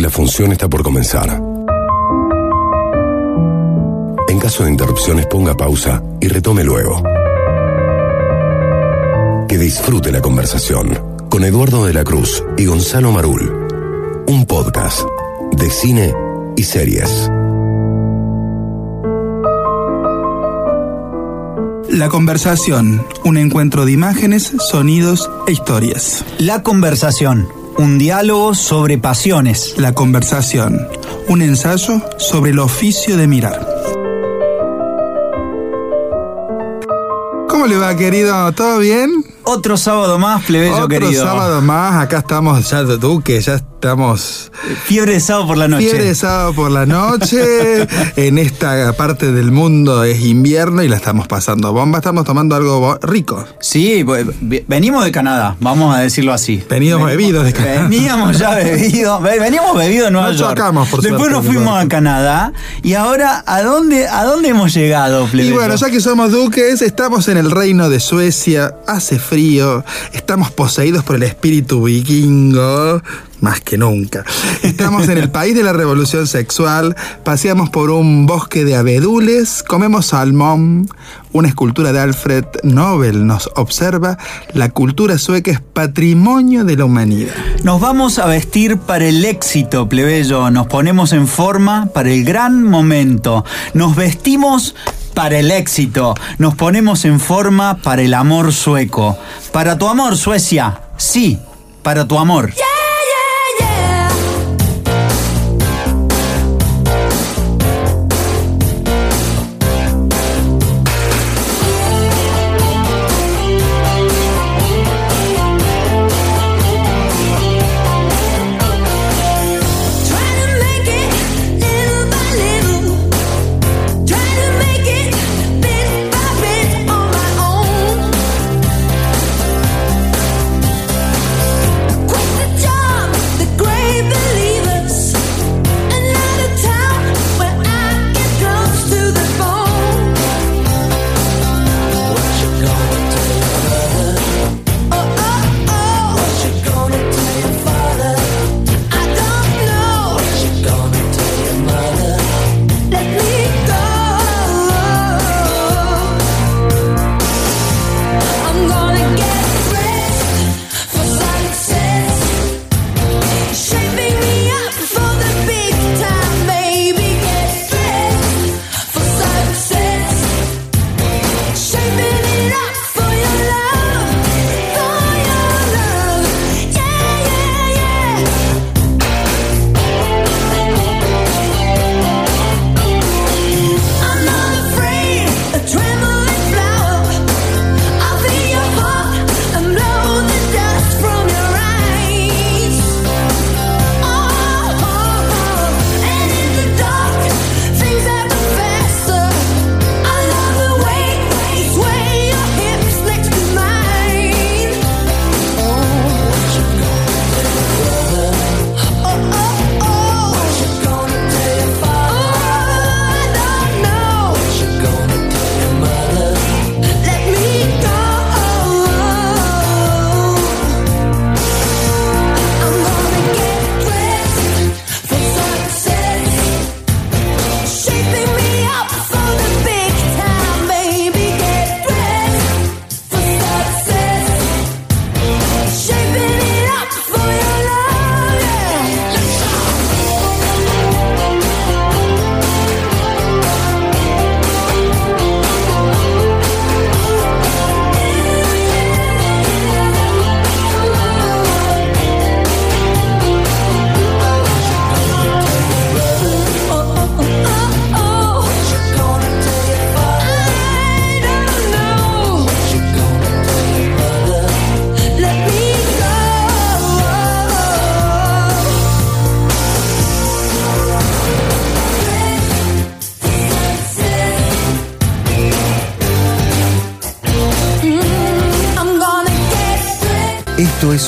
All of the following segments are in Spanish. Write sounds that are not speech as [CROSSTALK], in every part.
La función está por comenzar. En caso de interrupciones ponga pausa y retome luego. Que disfrute la conversación con Eduardo de la Cruz y Gonzalo Marul. Un podcast de cine y series. La conversación, un encuentro de imágenes, sonidos e historias. La conversación, un diálogo sobre pasiones. La conversación, un ensayo sobre el oficio de mirar. ¿Cómo le va, querido? ¿Todo bien? Otro sábado más, plebeyo Otro querido. sábado más, acá estamos ya de Duque, ya estamos Fiebre de sábado por la noche. fiebre de sábado por la noche. [LAUGHS] en esta parte del mundo es invierno y la estamos pasando bomba, estamos tomando algo rico. Sí, ve- venimos de Canadá, vamos a decirlo así. Veníamos bebidos de Canadá. Veníamos ya bebidos, ve- veníamos bebidos en Nueva No York. chocamos, por Después suerte, nos fuimos a Canadá y ahora ¿a dónde a dónde hemos llegado, Y plebeyo? bueno, ya que somos duques, estamos en el reino de Suecia, hace frío, estamos poseídos por el espíritu vikingo, más que nunca. [LAUGHS] Estamos en el país de la revolución sexual, paseamos por un bosque de abedules, comemos salmón, una escultura de Alfred Nobel nos observa, la cultura sueca es patrimonio de la humanidad. Nos vamos a vestir para el éxito, plebeyo. Nos ponemos en forma para el gran momento. Nos vestimos para el éxito. Nos ponemos en forma para el amor sueco. Para tu amor, Suecia. Sí, para tu amor. Trying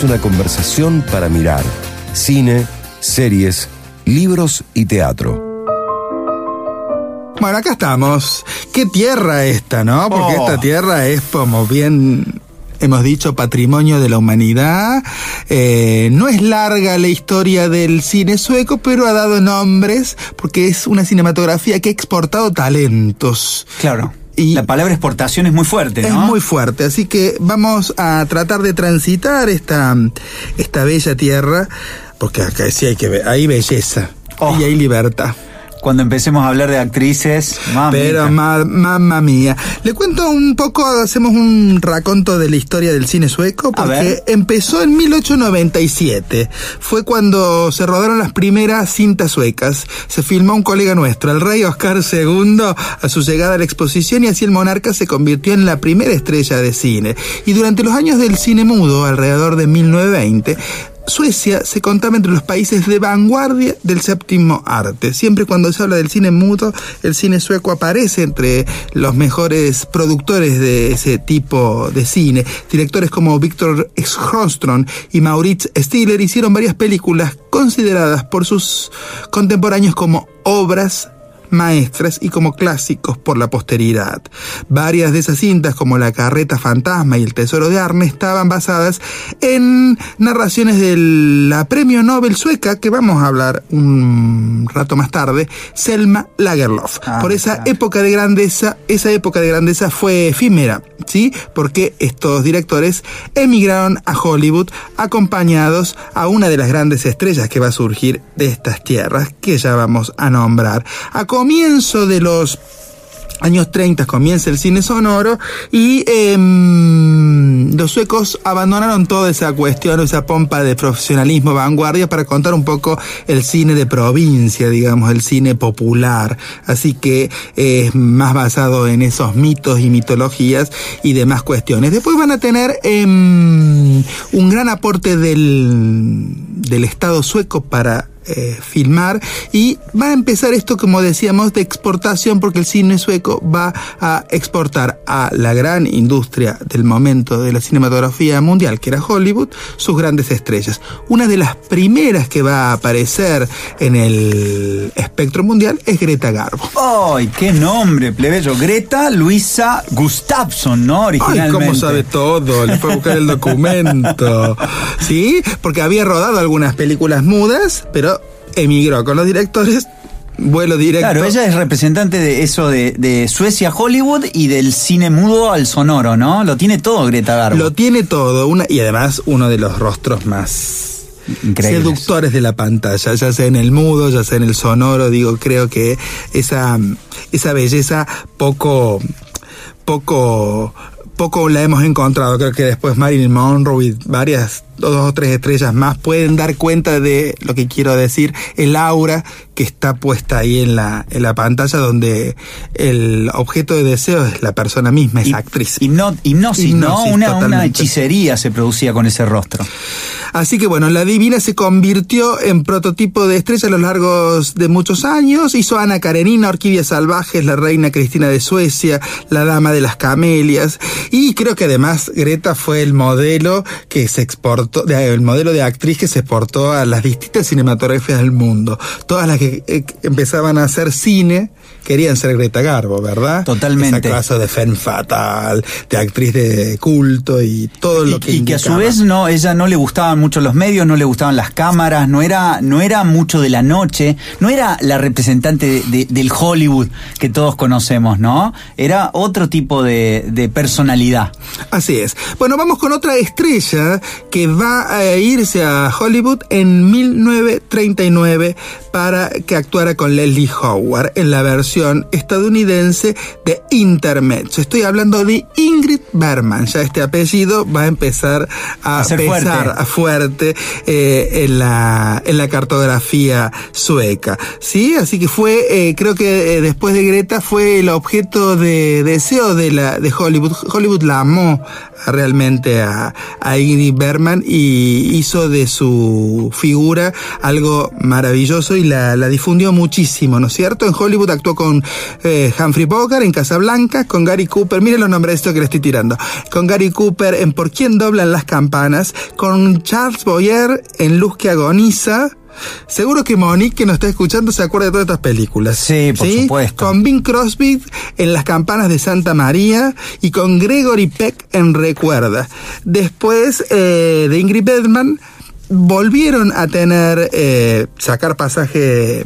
es una conversación para mirar cine, series, libros y teatro. Bueno, acá estamos. Qué tierra esta, ¿no? Porque Oh. esta tierra es como bien hemos dicho, patrimonio de la humanidad. Eh, no es larga la historia del cine sueco, pero ha dado nombres porque es una cinematografía que ha exportado talentos. Claro. Y- la palabra exportación es muy fuerte, ¿no? Es muy fuerte, así que vamos a tratar de transitar esta, esta bella tierra, porque acá sí hay que ver, hay belleza Oh. y hay libertad. Cuando empecemos a hablar de actrices, mamita. Pero ma- mamma mía. Le cuento un poco, hacemos un raconto de la historia del cine sueco, porque empezó en 1897. Fue cuando se rodaron las primeras cintas suecas. Se filmó un colega nuestro, el rey Oscar II, a su llegada a la exposición y así el monarca se convirtió en la primera estrella de cine. Y durante los años del cine mudo, alrededor de 1920, Suecia se contaba entre los países de vanguardia del séptimo arte. Siempre cuando se habla del cine mudo, el cine sueco aparece entre los mejores productores de ese tipo de cine. Directores como Victor Ekström y Maurits Stiller hicieron varias películas consideradas por sus contemporáneos como obras maestras y como clásicos por la posteridad. Varias de esas cintas, como La Carreta Fantasma y El Tesoro de Arne, estaban basadas en narraciones de la premio Nobel sueca, que vamos a hablar un rato más tarde, Selma Lagerlöf. Ah, por esa claro. época de grandeza, esa época de grandeza fue efímera, ¿sí? Porque estos directores emigraron a Hollywood acompañados a una de las grandes estrellas que va a surgir de estas tierras, que ya vamos a nombrar. A comienzo de los años 30 comienza el cine sonoro y em, los suecos abandonaron toda esa cuestión, esa pompa de profesionalismo vanguardia para contar un poco el cine de provincia, digamos, el cine popular. Así que es más basado en esos mitos y mitologías y demás cuestiones. Después van a tener em, un gran aporte del, del Estado sueco para eh, filmar y va a empezar esto como decíamos de exportación porque el cine sueco va a exportar a la gran industria del momento de la cinematografía mundial que era Hollywood sus grandes estrellas una de las primeras que va a aparecer en el espectro mundial es Greta Garbo ¡Ay, qué nombre, plebeyo! Greta Luisa Gustafsson, ¿no? Ay, Originalmente. cómo sabe todo, le fue a buscar el documento. [LAUGHS] ¿Sí? Porque había rodado algunas películas mudas, pero emigró con los directores, vuelo directo. Claro, ella es representante de eso de, de Suecia Hollywood y del cine mudo al sonoro, ¿no? Lo tiene todo Greta Garbo. Lo tiene todo, una, y además uno de los rostros más Increíbles. seductores de la pantalla, ya sea en el mudo, ya sea en el sonoro, digo, creo que esa, esa belleza poco, poco, poco la hemos encontrado. Creo que después Marilyn Monroe y varias, dos o tres estrellas más pueden dar cuenta de lo que quiero decir, el aura que está puesta ahí en la, en la pantalla donde el objeto de deseo es la persona misma, esa actriz. Hipno- hipnosis, ¿no? Hipnosis, Una, una totalmente. hechicería se producía con ese rostro. Así que bueno, la divina se convirtió en prototipo de estrella a lo largo de muchos años. Hizo Ana Karenina, Orquídeas Salvajes, la reina Cristina de Suecia, la dama de las camelias. Y creo que además Greta fue el modelo que se exportó, de- el modelo de actriz que se exportó a las distintas cinematografías del mundo. Todas las que eh, empezaban a hacer cine querían ser Greta Garbo, ¿verdad? Totalmente. Esa clase de femme fatal, de actriz de culto y todo lo Y, que y que a su vez no, ella no le gustaban mucho los medios, no le gustaban las cámaras, no era, no era mucho de la noche, no era la representante de- de- del Hollywood que todos conocemos, ¿no? Era otro tipo de, de personalidad. Así es. Bueno, vamos con otra estrella que va a irse a Hollywood en 1939 para que actuara con Leslie Howard en la versión estadounidense de Intermezzo. Estoy hablando de Ingrid Bergman. Ya este apellido va a empezar a, A pesar fuerte. eh, en, la, en la cartografía sueca. ¿Sí? Así que fue, eh, creo que eh, después de Greta fue el objeto de deseo de, la, de Hollywood. Hollywood la amó realmente a, a Ingrid Bergman y hizo de su figura algo maravilloso y la, la difundió muchísimo, ¿no es cierto? En Hollywood actuó con eh, Humphrey Bogart en Casablanca, con Gary Cooper, miren los nombres de esto que le estoy tirando, con Gary Cooper en Por quién doblan las campanas, con Charles Boyer en Luz que agoniza, Seguro que Monique, que nos está escuchando, se acuerda de todas estas películas. Sí, por supuesto. Con Bing Crosby en Las Campanas de Santa María y con Gregory Peck en Recuerda. Después eh, de Ingrid Bergman, volvieron a tener, eh, sacar pasaje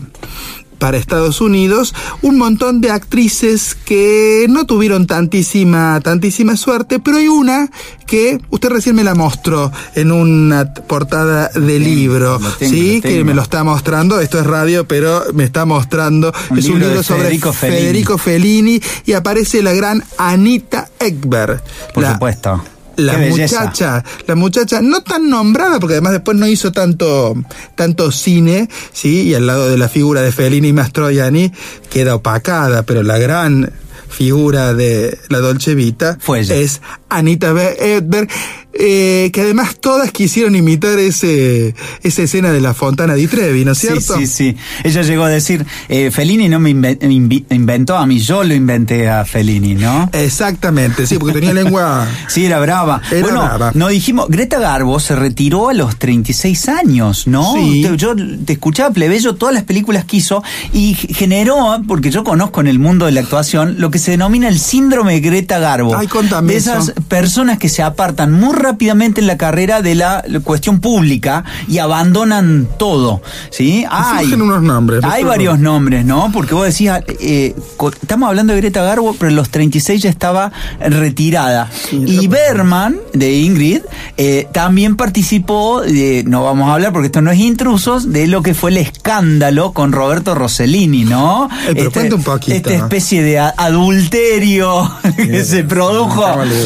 para Estados Unidos un montón de actrices que no tuvieron tantísima tantísima suerte, pero hay una que usted recién me la mostró en una portada de libro, lo tengo, sí, lo que me lo está mostrando, esto es radio, pero me está mostrando, Un es un libro sobre Federico Fellini. Federico Fellini y aparece la gran Anita Ekberg. Por la, supuesto. La muchacha, la muchacha no tan nombrada, porque además después no hizo tanto, tanto cine, ¿sí? Y al lado de la figura de Fellini y Mastroianni queda opacada, pero la gran figura de la Dolce Vita Fue ella. es Anita Be- Edberg, eh, que además todas quisieron imitar ese, esa escena de la Fontana di Trevi, ¿no es Sí, cierto? sí, sí. Ella llegó a decir, eh, Fellini no me inventó a mí, yo lo inventé a Fellini, ¿no? Exactamente, sí, porque tenía lengua... [LAUGHS] Sí, era brava. Era bueno, brava. no dijimos, Greta Garbo se retiró a los 36 años, ¿no? Sí. Yo te escuchaba plebeyo todas las películas que hizo y generó, porque yo conozco en el mundo de la actuación, lo que se denomina el síndrome de Greta Garbo. Ay, contame De esas eso. personas que se apartan muy rápidamente en la carrera de la cuestión pública y abandonan todo, ¿sí? Hay, unos nombres, Hay varios nombres, ¿no? Porque vos decías, eh, co- estamos hablando de Greta Garbo, pero en los 36 ya estaba retirada. Y Berman, de Ingrid, eh, también participó, de, no vamos a hablar porque esto no es intrusos, de lo que fue el escándalo con Roberto Rossellini, ¿no? Eh, pero cuenta un poquito. Esta especie de adulterio [LAUGHS] que se produjo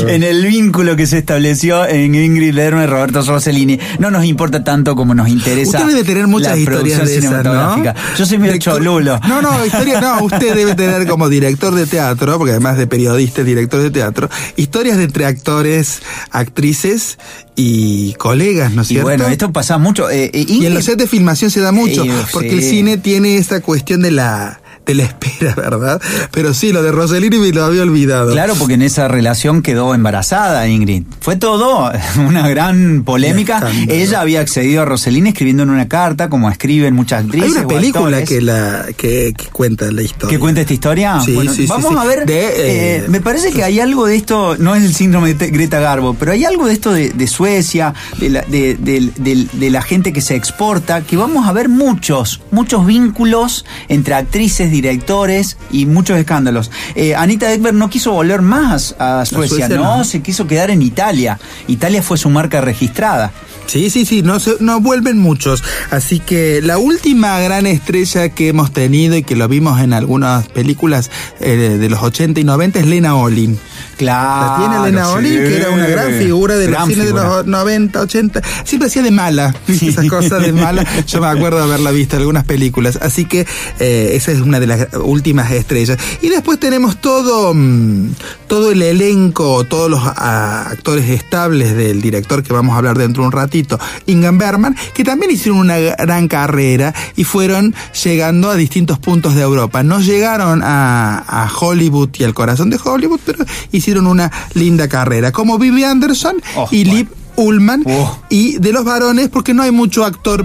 en el vínculo que se estableció en Ingrid y Roberto Rossellini. No nos importa tanto como nos interesa. Usted debe tener muchas historias de esas, ¿no? Yo soy medio cholulo. No, no, historia, no, usted debe tener como director de teatro, porque además de periodista es director de teatro, historias de entre actores, actrices y colegas, ¿no es Y cierto? bueno, esto pasa mucho. eh, eh, y en Ingrid- los sets de filmación se da mucho, Eh, porque sí. el cine tiene esa cuestión de la de la espera, ¿verdad? Pero sí, lo de Rossellini me lo había olvidado. Claro, porque en esa relación quedó embarazada Ingrid. Fue todo [LAUGHS] una gran polémica. Ella había accedido a Rossellini escribiendo en una carta, como escriben muchas actrices. Hay una película actores. que la que, que cuenta la historia. ¿Que cuenta esta historia? Sí, Bueno, sí, vamos sí. a ver. De, eh, eh, me parece que hay algo de esto, no es el síndrome de Greta Garbo, pero hay algo de esto de, de Suecia, de la, de, de- de- de la gente que se exporta, que vamos a ver muchos, muchos vínculos entre actrices, directores y muchos escándalos. Eh, Anita Ekberg no quiso volver más a Suecia, Suecia no, no. se quiso quedar en Italia. Italia fue su marca registrada. Sí, sí, sí, no, se- no vuelven muchos. Así que la última gran estrella que hemos tenido y que lo vimos en algunas películas eh, de los 80 y 90 es Lena Olin. Claro. La tiene Lena sí. Olin, que era una gran figura de Gran los cines figura. de los 90, 80. Siempre hacía de mala, [LAUGHS] esas cosas de mala. Yo me acuerdo de haberla visto en algunas películas. Así que eh, esa es una de las últimas estrellas. Y después tenemos todo, mm, todo el elenco, todos los ah, actores estables del director que vamos a hablar dentro de un ratito, Ingan Berman, que también hicieron una gran carrera y fueron llegando a distintos puntos de Europa. No llegaron a, a Hollywood y al corazón de Hollywood, pero hicieron una linda carrera, como Vivi Anderson Oh, y bueno. Liv Ullman. Oh. Y de los varones, porque no hay mucho actor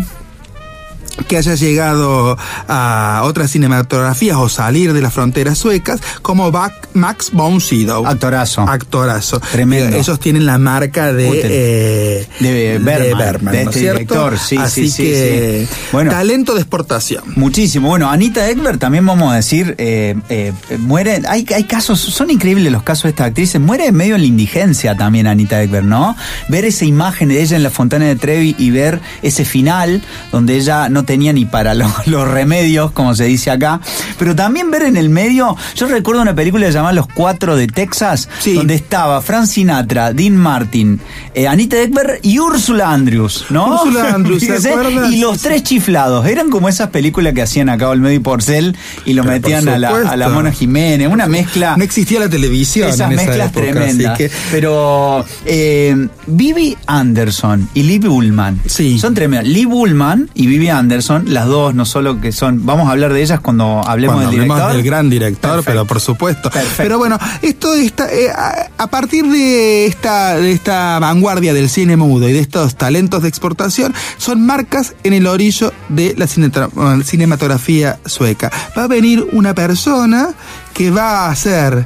que haya llegado a otras cinematografías o salir de las fronteras suecas, como Max von Sydow. Actorazo. Actorazo. Tremendo. Eh, Ellos tienen la marca de, eh, De Bergman, de ¿no este es cierto? director, sí, Así sí, que, sí. Bueno. talento de exportación. Muchísimo. Bueno, Anita Ekberg también vamos a decir, eh, eh, muere, hay, hay casos, son increíbles los casos de esta actriz, muere en medio de la indigencia también Anita Ekberg, ¿no? Ver esa imagen de ella en la Fontana de Trevi y ver ese final donde ella no tenía ni para lo- [LAUGHS] los remedios, como se dice acá, pero también ver en el medio, yo recuerdo una película llamada Los Cuatro de Texas, Sí. donde estaba Frank Sinatra, Dean Martin, eh, Anita Ekberg y Úrsula Andrews, ¿no? Úrsula Andrews. [LAUGHS] Y los tres chiflados, eran como esas películas que hacían acá Olmedo y Porcel y lo Pero metían a la, a la Mona Jiménez, una mezcla. No existía la televisión Esas en esa mezclas época, tremendas. así que Pero eh, Vivi Anderson y Libby Ullman Sí. son tremendas. Libby Ullman y Vivi Anderson Anderson, las dos no solo que son, vamos a hablar de ellas cuando hablemos Cuando del hablemos director. del gran director, Perfecto. pero por supuesto. Perfecto. Pero bueno, esto está eh, a, partir de esta, de esta vanguardia del cine mudo y de estos talentos de exportación, son marcas en el orillo de la eh, cinematografía sueca. Va a venir una persona que va a hacer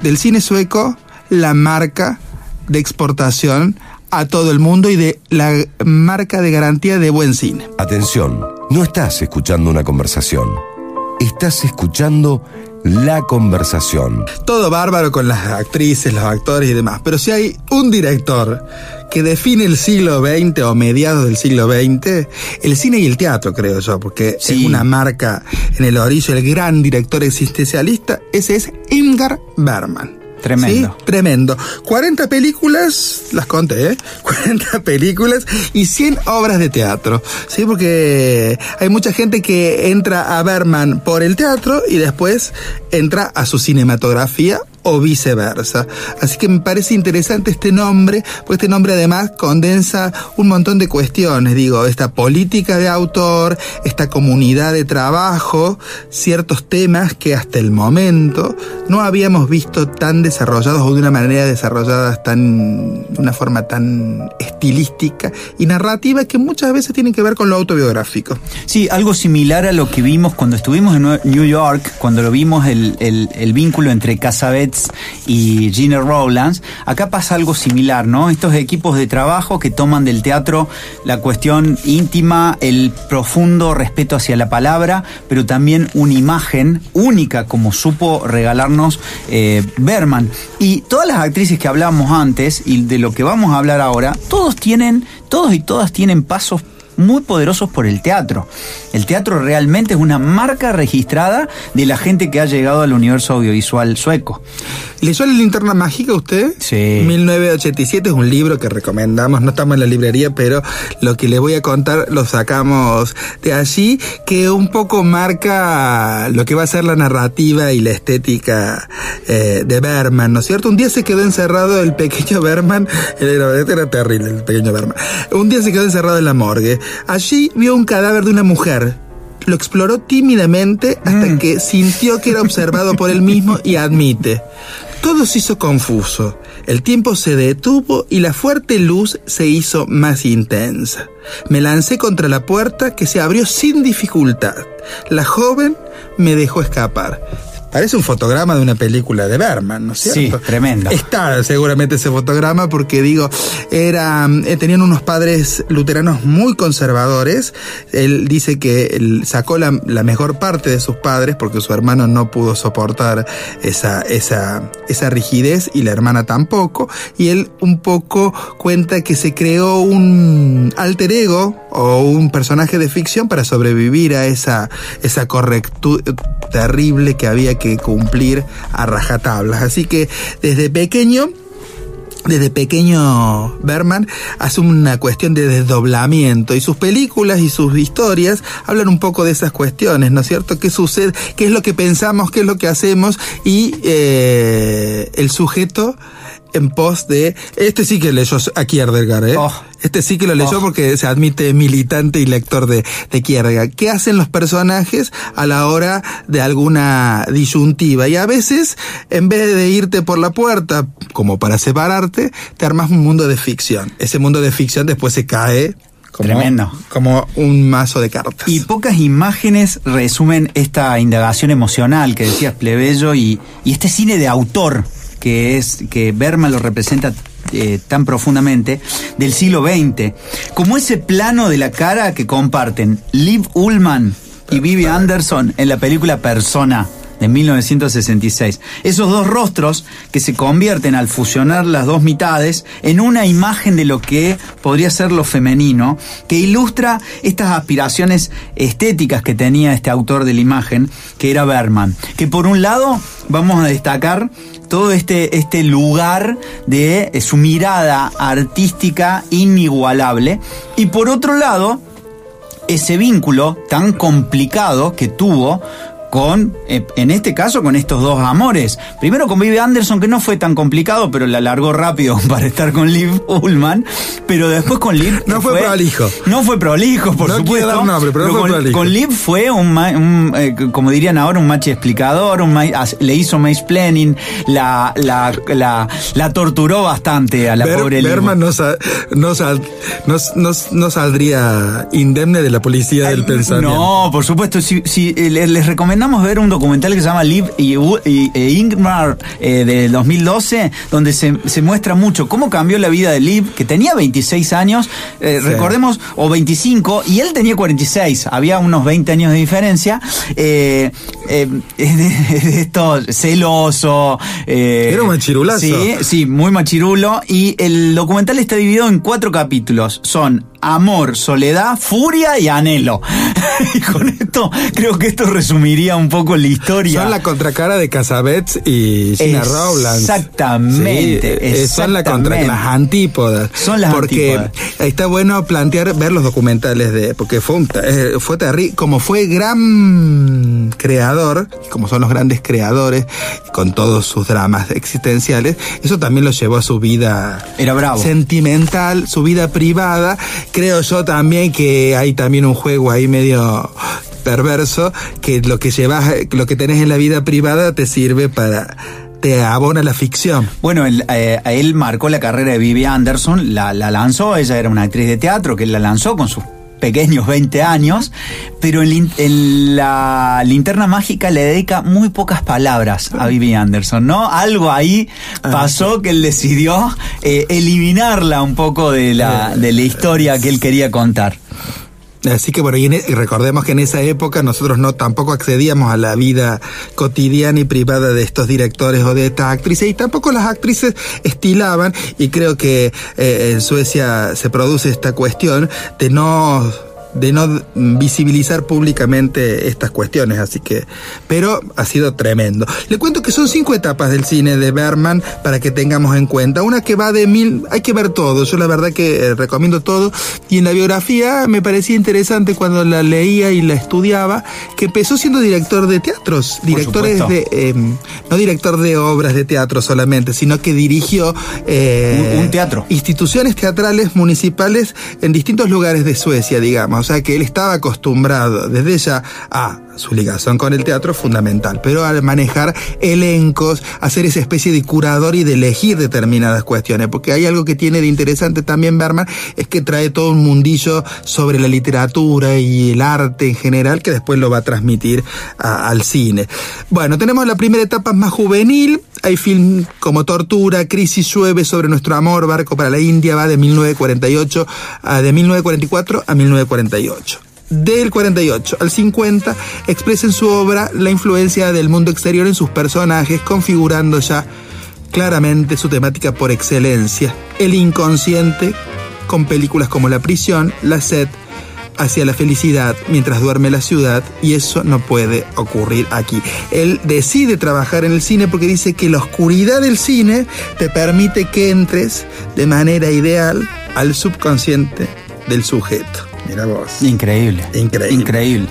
del cine sueco la marca de exportación a todo el mundo y de la marca de garantía de buen cine. Atención, no estás escuchando una conversación. Estás escuchando la conversación. todo bárbaro con las actrices, los actores y demás. Pero si hay un director que define el siglo XX o mediados del siglo XX, el cine y el teatro, creo yo, porque Sí. es una marca en el orillo, el gran director existencialista, ese es Ingmar Bergman. Tremendo. ¿Sí? Tremendo. 40 películas, las conté, ¿eh? [LAUGHS] 40 películas y 100 obras de teatro. ¿Sí? Porque hay mucha gente que entra a Berman por el teatro y después entra a su cinematografía o viceversa. Así que me parece interesante este nombre, porque este nombre además condensa un montón de cuestiones, digo, esta política de autor, esta comunidad de trabajo, ciertos temas que hasta el momento no habíamos visto tan desarrollados o de una manera desarrollada tan, de una forma tan estilística y narrativa que muchas veces tienen que ver con lo autobiográfico. Sí, algo similar a lo que vimos cuando estuvimos en New York, cuando lo vimos el, el- el vínculo entre Y Gina Rowlands. Acá pasa algo similar, ¿no? Estos equipos de trabajo que toman del teatro la cuestión íntima, el profundo respeto hacia la palabra, pero también una imagen única como supo regalarnos eh, Berman. Y todas las actrices que hablábamos antes y de lo que vamos a hablar ahora, todos tienen, todos y todas tienen pasos muy poderosos por el teatro. El teatro realmente es una marca registrada de la gente que ha llegado al universo audiovisual sueco. ¿Leyó La linterna mágica usted? Sí. 1987 es un libro que recomendamos, no estamos en la librería, pero lo que le voy a contar lo sacamos de allí, que un poco marca lo que va a ser la narrativa y la estética eh, de Berman, ¿no es cierto? Un día se quedó encerrado el pequeño Berman, [LAUGHS] era, era terrible el pequeño Berman, un día se quedó encerrado en la morgue. Allí vio un cadáver de una mujer. Lo exploró tímidamente hasta que sintió que era observado por él mismo y admite. Todo se hizo confuso. El tiempo se detuvo y la fuerte luz se hizo más intensa. Me lancé contra la puerta que se abrió sin dificultad. La joven me dejó escapar. Parece un fotograma de una película de Berman, ¿no es Sí, cierto? tremendo. Está seguramente ese fotograma porque digo, era, eh, tenían unos padres luteranos muy conservadores. Él dice que él sacó la, la mejor parte de sus padres porque su hermano no pudo soportar esa, esa, esa rigidez y la hermana tampoco. Y él un poco cuenta que se creó un alter ego o un personaje de ficción para sobrevivir a esa, esa correctud terrible que había que cumplir a rajatablas. Así que desde pequeño desde pequeño Berman hace una cuestión de desdoblamiento y sus películas y sus historias hablan un poco de esas cuestiones, ¿no es cierto? ¿Qué sucede? ¿Qué es lo que pensamos? ¿Qué es lo que hacemos? Y eh, el sujeto en pos de... Este sí que leyó a Kierkegaard, ¿eh? Oh. Este sí que lo leyó Oh. porque se admite militante y lector de, de. ¿Qué hacen los personajes a la hora de alguna disyuntiva? Y a veces, en vez de irte por la puerta, como para separarte, te armas un mundo de ficción. Ese mundo de ficción después se cae como, Tremendo. como un mazo de cartas. Y pocas imágenes resumen esta indagación emocional que decías plebeyo y, y este cine de autor que es que Berman lo representa eh, tan profundamente del siglo XX, como ese plano de la cara que comparten Liv Ullman y Vivi Anderson en la película Persona de 1966. Esos dos rostros que se convierten al fusionar las dos mitades en una imagen de lo que podría ser lo femenino, que ilustra estas aspiraciones estéticas que tenía este autor de la imagen, que era Berman. Que por un lado vamos a destacar todo este, este lugar de eh, su mirada artística inigualable. Y por otro lado, ese vínculo tan complicado que tuvo con, eh, en este caso, con estos dos amores. Primero con Vivi Anderson, que no fue tan complicado, pero la largó rápido [LAUGHS] para estar con Liv Ullman. Pero después con Liv. No fue prolijo. No fue prolijo, por No supuesto. dar nombre, pero no fue con, prolijo. con Liv fue un, un, eh, como dirían ahora, un machi explicador, un ma- le hizo planning, la, la, la, la torturó bastante a la Ber- pobre Liv. Berman no, sa- no, sal- no, saldría indemne de la policía del pensamiento. No, por supuesto. Si, si, eh, le- les recomendamos ver un documental que se llama Liv y, e Ingmar eh, del 2012, donde se, se muestra mucho cómo cambió la vida de Liv, que tenía 26 años, eh, Sí. recordemos, o 25, y él tenía 46. Había unos 20 años de diferencia. Eh, eh, es [LAUGHS] de, es de esto celoso. eh, Era un machirulazo. Sí, sí, muy machirulo. Y el documental está dividido en cuatro capítulos. Son amor, soledad, furia y anhelo. [LAUGHS] y con esto, creo que esto resumiría un poco la historia. Son la contracara de Casabets y Gina Rowlands. Exactamente, Sí, eh, Son la contra, las antípodas. Son las porque antípodas. está bueno plantear, ver los documentales de. Porque fue, un, eh, fue terrible. Como fue gran creador, como son los grandes creadores, con todos sus dramas existenciales, eso también lo llevó a su vida Era bravo. sentimental, su vida privada. Creo yo también que hay también un juego ahí medio perverso, que lo que llevas, lo que tenés en la vida privada te sirve para, te abona la ficción. Bueno, él, eh, él marcó la carrera de Vivi Anderson, la, la lanzó, ella era una actriz de teatro que él la lanzó con sus pequeños 20 años, pero en, la linterna mágica le dedica muy pocas palabras a Vivi Anderson, ¿no? Algo ahí pasó que él decidió eh, eliminarla un poco de la, de la historia que él quería contar. Así que bueno, e- y recordemos que en esa época nosotros no tampoco accedíamos a la vida cotidiana y privada de estos directores o de estas actrices y tampoco las actrices estilaban y creo que eh, en Suecia se produce esta cuestión de no de no visibilizar públicamente estas cuestiones, así que, pero ha sido tremendo. Le cuento que son cinco etapas del cine de Berman para que tengamos en cuenta. Una que va de mil, hay que ver todo, yo la verdad que eh, recomiendo todo, y en la biografía me parecía interesante cuando la leía y la estudiaba, que empezó siendo director de teatros, directores de, eh, no director de obras de teatro solamente, sino que dirigió eh, Un- un teatro. instituciones teatrales municipales en distintos lugares de Suecia, digamos. O sea que él estaba acostumbrado desde ya a su ligación con el teatro fundamental, pero al manejar elencos, hacer esa especie de curador y de elegir determinadas cuestiones, porque hay algo que tiene de interesante también Berman, es que trae todo un mundillo sobre la literatura y el arte en general que después lo va a transmitir al cine. Bueno, tenemos la primera etapa más juvenil, hay film como Tortura, Crisis llueve sobre nuestro amor, Barco para la India, va de 1948 a de 1944 a 1948. Del 48 al 50 expresa en su obra la influencia del mundo exterior en sus personajes, configurando ya claramente su temática por excelencia, el inconsciente, con películas como La prisión, La sed, hacia la felicidad mientras duerme la ciudad y eso no puede ocurrir aquí. Él decide trabajar en el cine porque dice que la oscuridad del cine te permite que entres de manera ideal al subconsciente del sujeto. Mira vos. Increíble. Increíble. Increíble.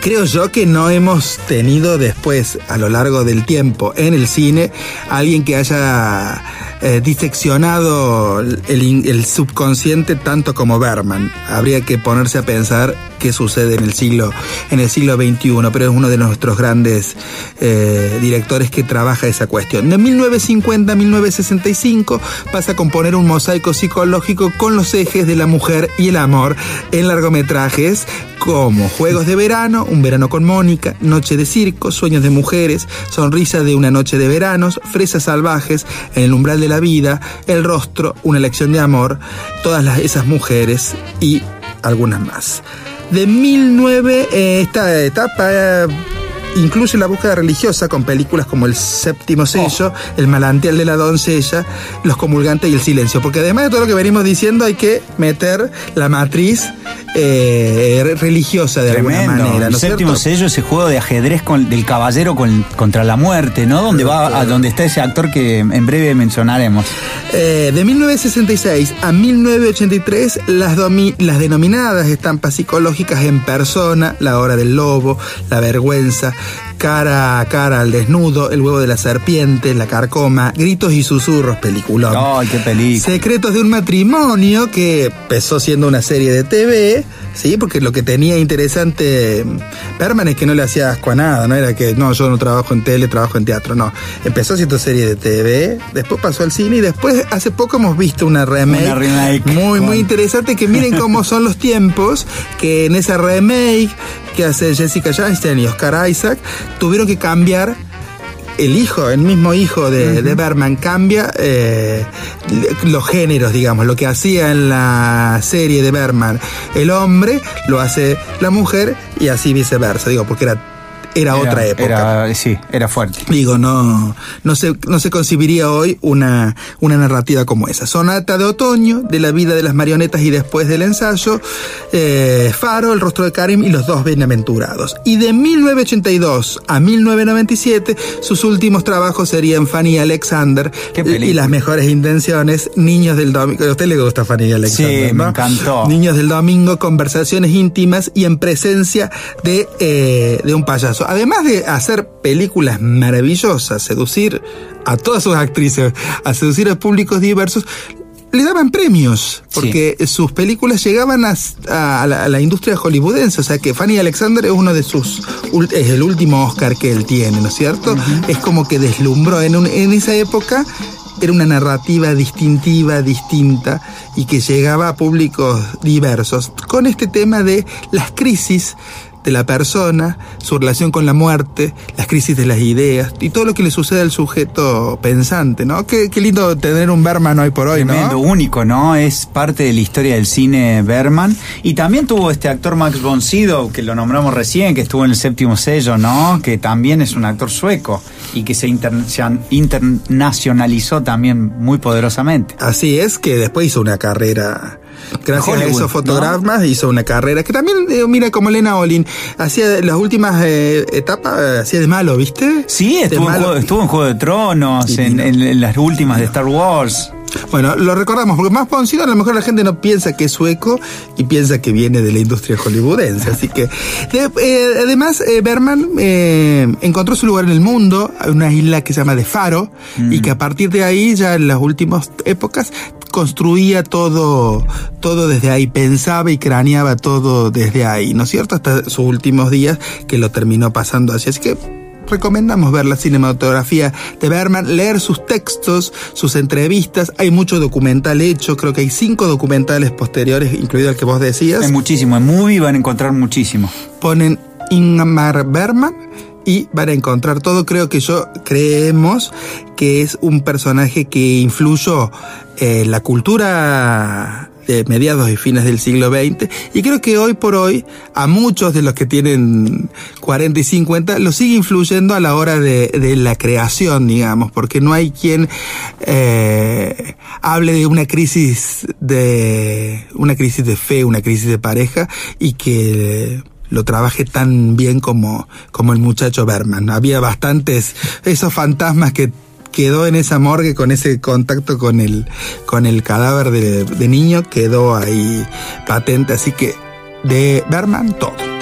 Creo yo que no hemos tenido después, a lo largo del tiempo, en el cine, alguien que haya eh, diseccionado el, subconsciente tanto como Berman. Habría que ponerse a pensar qué sucede en el siglo, en el siglo XXI, pero es uno de nuestros grandes eh, directores que trabaja esa cuestión. De 1950 a 1965 pasa a componer un mosaico psicológico con los ejes de la mujer y el amor en largometrajes como Juegos de Verano, Un Verano con Mónica, Noche de Circo, Sueños de Mujeres, Sonrisa de una Noche de Veranos, Fresas Salvajes, En el Umbral de la Vida, El Rostro, Una Elección de Amor, todas las, esas mujeres y algunas más. De 1009, eh, esta etapa eh, incluye la búsqueda religiosa con películas como El Séptimo Sello, El Malantial de la Doncella, Los Comulgantes y El Silencio. Porque además de todo lo que venimos diciendo, hay que meter la matriz eh, re- religiosa de alguna Tremendo. manera, el ¿no es séptimo cierto? sello, ese juego de ajedrez con, del caballero con- contra la muerte, ¿no? Donde va a donde está ese actor que en breve mencionaremos. Eh, de 1966 a 1983, las, domi- las denominadas estampas psicológicas en persona, la hora del lobo, la vergüenza, cara a cara al desnudo, el huevo de la serpiente, la carcoma, gritos y susurros, peliculón. Ay, qué película. Secretos de un matrimonio que empezó siendo una serie de TV, ¿sí? Porque lo que tenía interesante Perman es que no le hacía asco a nada, no era que no, yo no trabajo en tele, trabajo en teatro, no. Empezó siendo serie de TV, después pasó al cine y después hace poco hemos visto una remake, Una remake. muy, muy interesante que miren cómo [LAUGHS] son los tiempos, que en esa remake que hace Jessica Chastain y Oscar Isaac, tuvieron que cambiar el hijo, el mismo hijo de, de Berman, cambia eh, los géneros, digamos, lo que hacía en la serie de Berman. El hombre, lo hace la mujer y así viceversa, digo, porque era, era, otra época. Era, sí, era fuerte. Digo, no, no, se, no se concibiría hoy una, una narrativa como esa. Sonata de otoño, de la vida de las marionetas y después del ensayo, eh, Faro, El rostro de Karim y Los dos bienaventurados. Y de 1982 a 1997, sus últimos trabajos serían Fanny y Alexander y las mejores intenciones, Niños del Domingo. A usted le gusta Fanny y Alexander, Sí, me encantó. Niños del Domingo, conversaciones íntimas y en presencia de, eh, de un payaso. Además de hacer películas maravillosas, seducir a todas sus actrices, a seducir a públicos diversos, le daban premios, porque sus películas llegaban a, a la, a la industria hollywoodense. O sea que Fanny Alexander es uno de sus. es el último Oscar que él tiene, ¿no es cierto? Es como que deslumbró. En, un- en esa época era una narrativa distintiva, distinta, y que llegaba a públicos diversos. Con este tema de las crisis de la persona, su relación con la muerte, las crisis de las ideas y todo lo que le sucede al sujeto pensante, ¿no? Qué, qué lindo tener un Berman hoy por hoy, Tremendo, ¿no? único, ¿no? Es parte de la historia del cine Berman. Y también tuvo este actor Max von Sydow, que lo nombramos recién, que estuvo en el séptimo sello, ¿no? Que también es un actor sueco y que se inter- se an- internacionalizó también muy poderosamente. Así es, que después hizo una carrera. Gracias a esos fotogramas hizo una carrera que también, eh, mira, como Lena Olin, hacía las últimas eh, etapas, eh, hacía de malo, ¿viste? Sí, estuvo en. Juego, estuvo en Juego de Tronos, en, Divino. en- en las últimas de Star Wars. Bueno, lo recordamos, porque más Poncido a lo mejor la gente no piensa que es sueco y piensa que viene de la industria hollywoodense. Así que, de- eh, además, eh, Berman eh, encontró su lugar en el mundo, hay una isla que se llama de Faro, y que a partir de ahí, ya en las últimas épocas, construía todo, todo desde ahí, pensaba y craneaba todo desde ahí, ¿no es cierto? Hasta sus últimos días que lo terminó pasando así. Así que recomendamos ver la cinematografía de Berman, leer sus textos, sus entrevistas. Hay mucho documental hecho, creo que hay cinco documentales posteriores, incluido el que vos decías. Hay muchísimo, en Movie van a encontrar muchísimo. Ponen Ingmar Berman y van a encontrar todo. Creo que yo creemos que es un personaje que influyó en la cultura de mediados y fines del siglo XX y creo que hoy por hoy a muchos de los que tienen 40 y 50 lo sigue influyendo a la hora de, de la creación, digamos, porque no hay quien eh, hable de una crisis de una crisis de fe, una crisis de pareja y que lo trabaje tan bien como, como el muchacho Berman. Había bastantes esos fantasmas que quedó en esa morgue con ese contacto con el, con el cadáver de, de niño, quedó ahí patente. Así que de Berman, todo.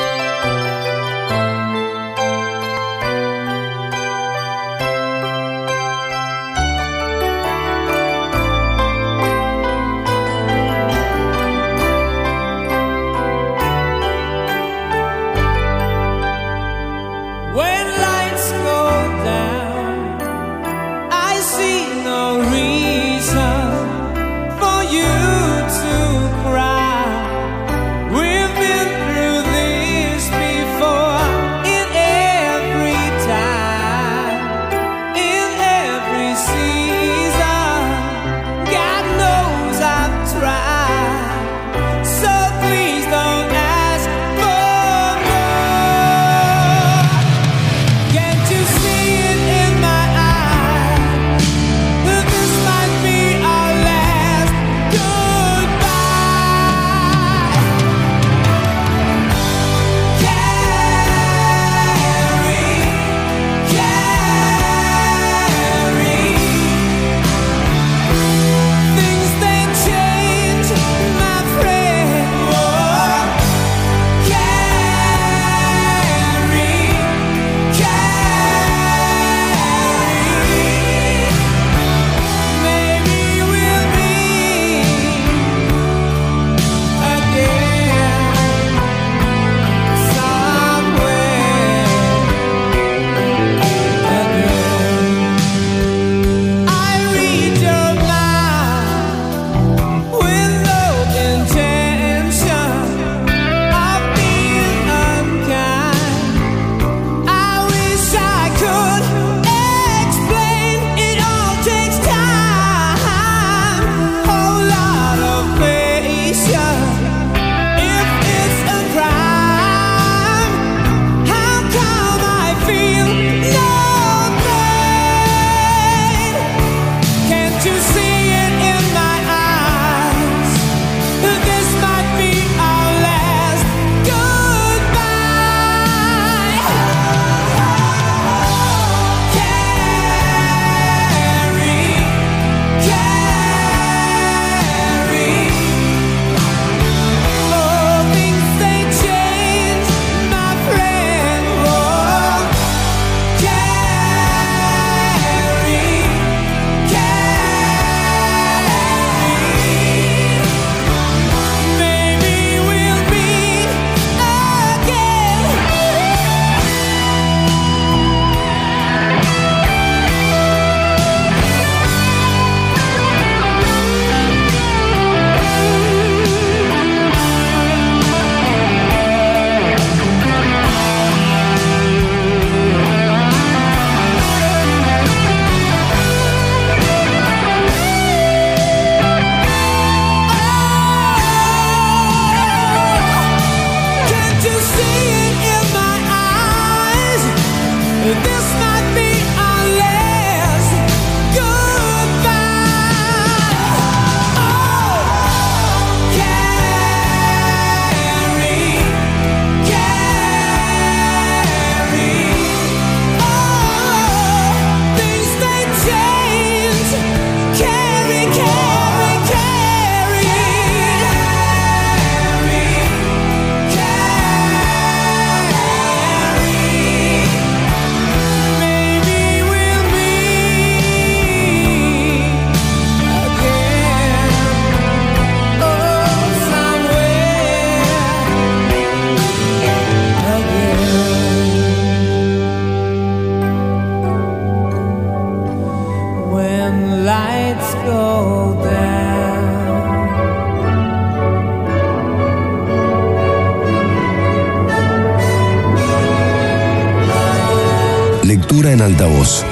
Altavoz.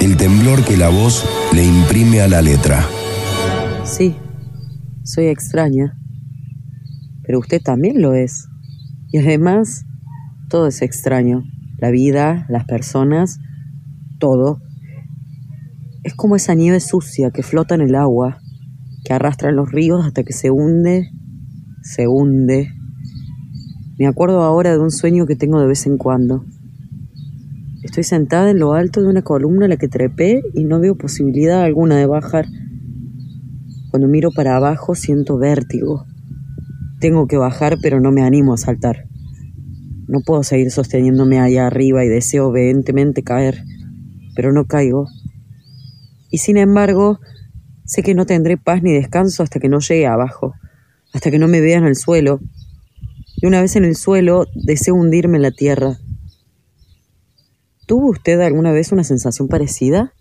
El temblor que la voz le imprime a la letra. Sí, soy extraña. Pero usted también lo es. Y además, todo es extraño. La vida, las personas, todo. Es como esa nieve sucia que flota en el agua, que arrastra en los ríos hasta que se hunde, se hunde. Me acuerdo ahora de un sueño que tengo de vez en cuando. Estoy sentada en lo alto de una columna a la que trepé y no veo posibilidad alguna de bajar. Cuando miro para abajo siento vértigo. Tengo que bajar pero no me animo a saltar. No puedo seguir sosteniéndome allá arriba y deseo vehementemente caer, pero no caigo. Y sin embargo, sé que no tendré paz ni descanso hasta que no llegue abajo, hasta que no me vea en el suelo. Y una vez en el suelo, deseo hundirme en la tierra. ¿Tuvo usted alguna vez una sensación parecida?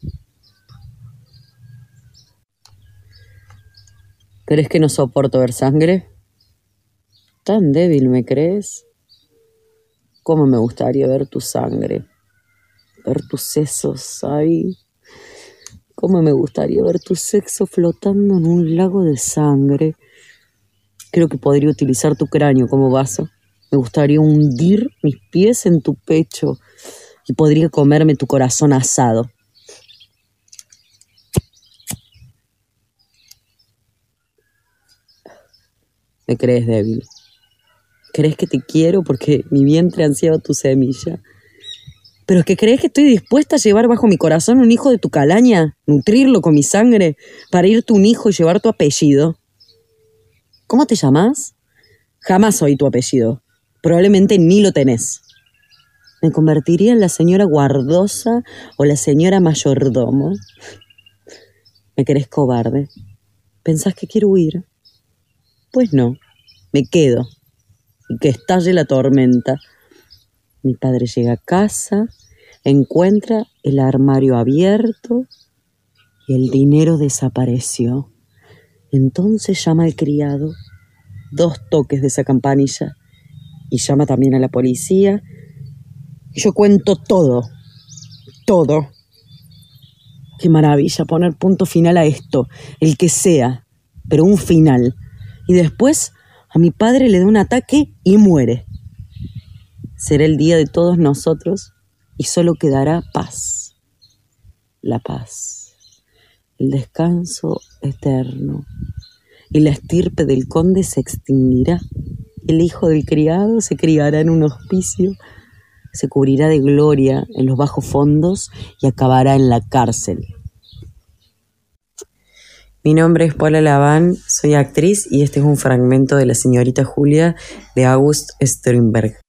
¿Crees que no soporto ver sangre? ¿Tan débil me crees? ¿Cómo me gustaría ver tu sangre? Ver tus sesos, ¿sabes? ¿Cómo me gustaría ver tu sexo flotando en un lago de sangre? Creo que podría utilizar tu cráneo como vaso. Me gustaría hundir mis pies en tu pecho y podría comerme tu corazón asado. Me crees débil. ¿Crees que te quiero porque mi vientre ha ansiado tu semilla? ¿Pero es que crees que estoy dispuesta a llevar bajo mi corazón un hijo de tu calaña? ¿Nutrirlo con mi sangre? ¿Para irte un hijo y llevar tu apellido? ¿Cómo te llamas? Jamás oí tu apellido. Probablemente ni lo tenés. ¿Me convertiría en la señora guardosa o la señora mayordomo? ¿Me crees cobarde? ¿Pensás que quiero huir? Pues no, me quedo. Y que estalle la tormenta. Mi padre llega a casa, encuentra el armario abierto y el dinero desapareció. Entonces llama al criado, dos toques de esa campanilla, y llama también a la policía. Yo cuento todo, todo. Qué maravilla poner punto final a esto, el que sea, pero un final. Y después a mi padre le da un ataque y muere. Será el día de todos nosotros y solo quedará paz. La paz. El descanso eterno. Y la estirpe del conde se extinguirá. El hijo del criado se criará en un hospicio, se cubrirá de gloria en los bajos fondos y acabará en la cárcel. Mi nombre es Paula Laván, soy actriz y este es un fragmento de La señorita Julia de August Strindberg.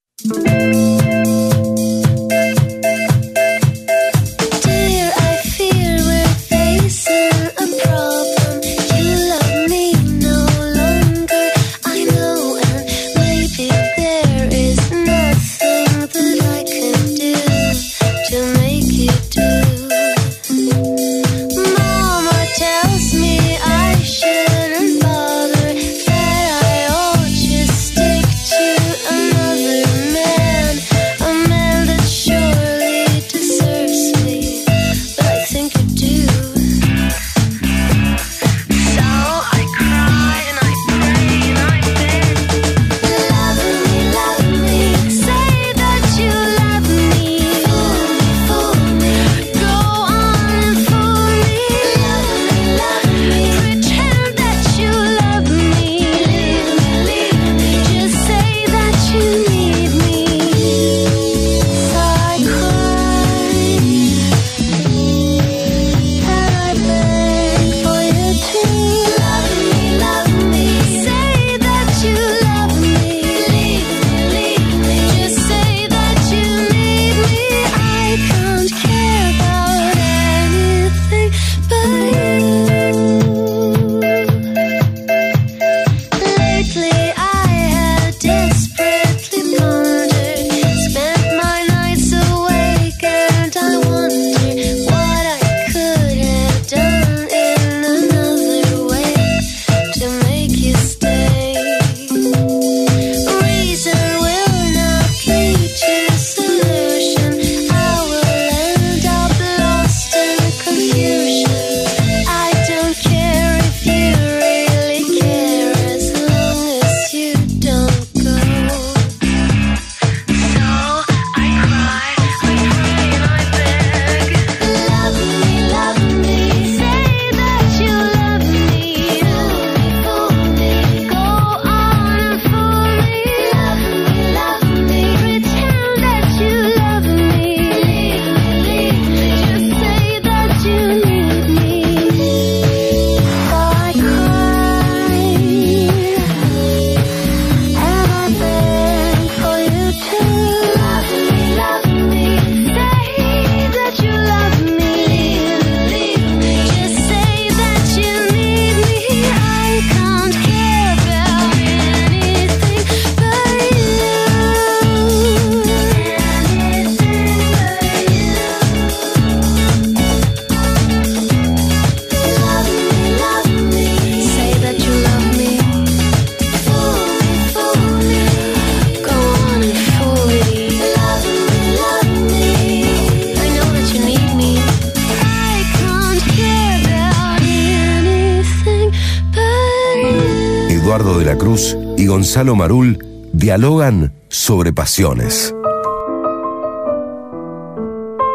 Gonzalo Marul dialogan sobre pasiones.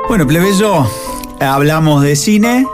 Bueno, plebeyo, hablamos de cine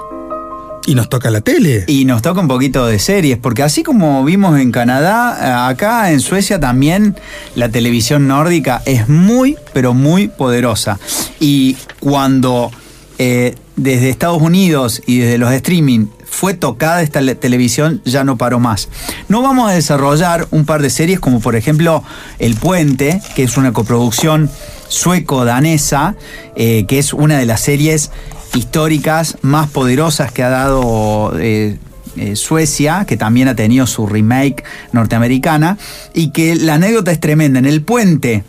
Y nos toca la tele. y nos toca un poquito de series, porque así como vimos en Canadá, acá en Suecia también la televisión nórdica es muy, pero muy poderosa. Y cuando eh, desde Estados Unidos y desde los streaming fue tocada esta le- televisión, ya no paró más. No vamos a desarrollar un par de series como por ejemplo El Puente, que es una coproducción sueco-danesa, eh, que es una de las series históricas más poderosas que ha dado eh, eh, Suecia, que también ha tenido su remake norteamericana, y que la anécdota es tremenda. En el puente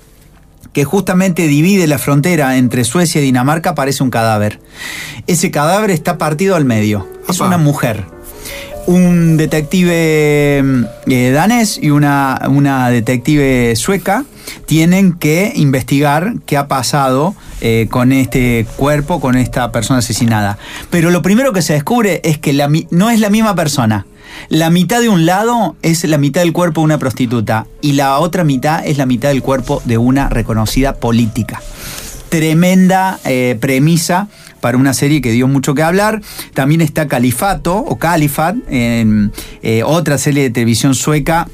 que justamente divide la frontera entre Suecia y Dinamarca aparece un cadáver. Ese cadáver está partido al medio. Es una mujer. Un detective eh, danés y una, una detective sueca tienen que investigar qué ha pasado eh, con este cuerpo, con esta persona asesinada. Pero lo primero que se descubre es que la no es la misma persona. La mitad de un lado es la mitad del cuerpo de una prostituta y la otra mitad es la mitad del cuerpo de una reconocida política. Tremenda eh, premisa para una serie que dio mucho que hablar. También está Califato o Califat, en, eh, otra serie de televisión sueca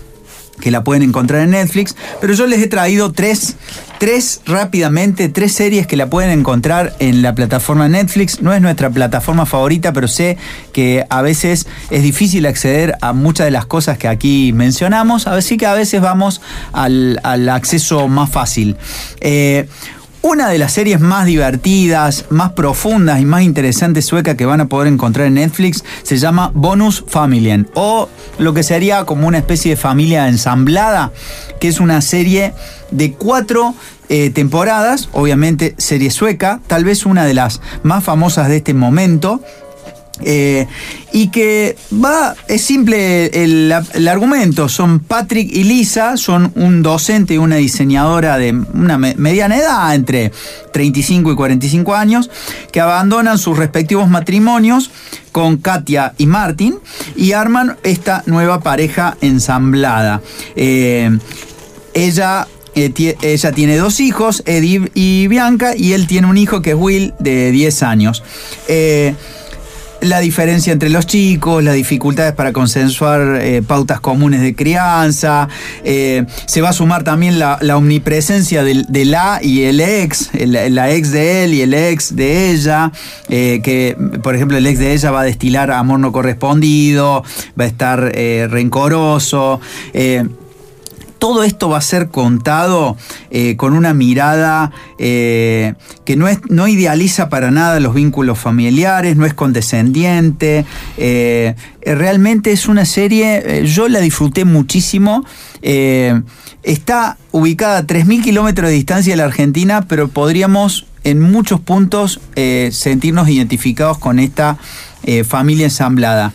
que la pueden encontrar en Netflix, pero yo les he traído tres, tres rápidamente, tres series que la pueden encontrar en la plataforma Netflix. No es nuestra plataforma favorita, pero sé que a veces es difícil acceder a muchas de las cosas que aquí mencionamos, así que a veces vamos al, al acceso más fácil. Eh, una de las series más divertidas, más profundas y más interesantes sueca que van a poder encontrar en Netflix se llama Bonus Familien o lo que sería como una especie de familia ensamblada, que es una serie de cuatro eh, temporadas, obviamente serie sueca, tal vez una de las más famosas de este momento. Eh, y que va, es simple el, argumento, son Patrick y Lisa, son un docente y una diseñadora de una me- mediana edad, entre 35 y 45 años, que abandonan sus respectivos matrimonios con Katia y Martin y arman esta nueva pareja ensamblada. Eh, ella eh, ella tiene dos hijos, Eddie y Bianca, y él tiene un hijo que es Will, de 10 años. La diferencia entre los chicos, las dificultades para consensuar eh, pautas comunes de crianza, eh, se va a sumar también la, omnipresencia del, de la y el ex, el- la ex de él y el ex de ella, eh, que por ejemplo el ex de ella va a destilar amor no correspondido, va a estar rencoroso. Todo esto va a ser contado eh, con una mirada eh, que no, es, no idealiza para nada los vínculos familiares, no es condescendiente. eh, realmente es una serie, yo la disfruté muchísimo. está ubicada a 3.000 kilómetros de distancia de la Argentina, pero podríamos en muchos puntos sentirnos identificados con esta familia ensamblada.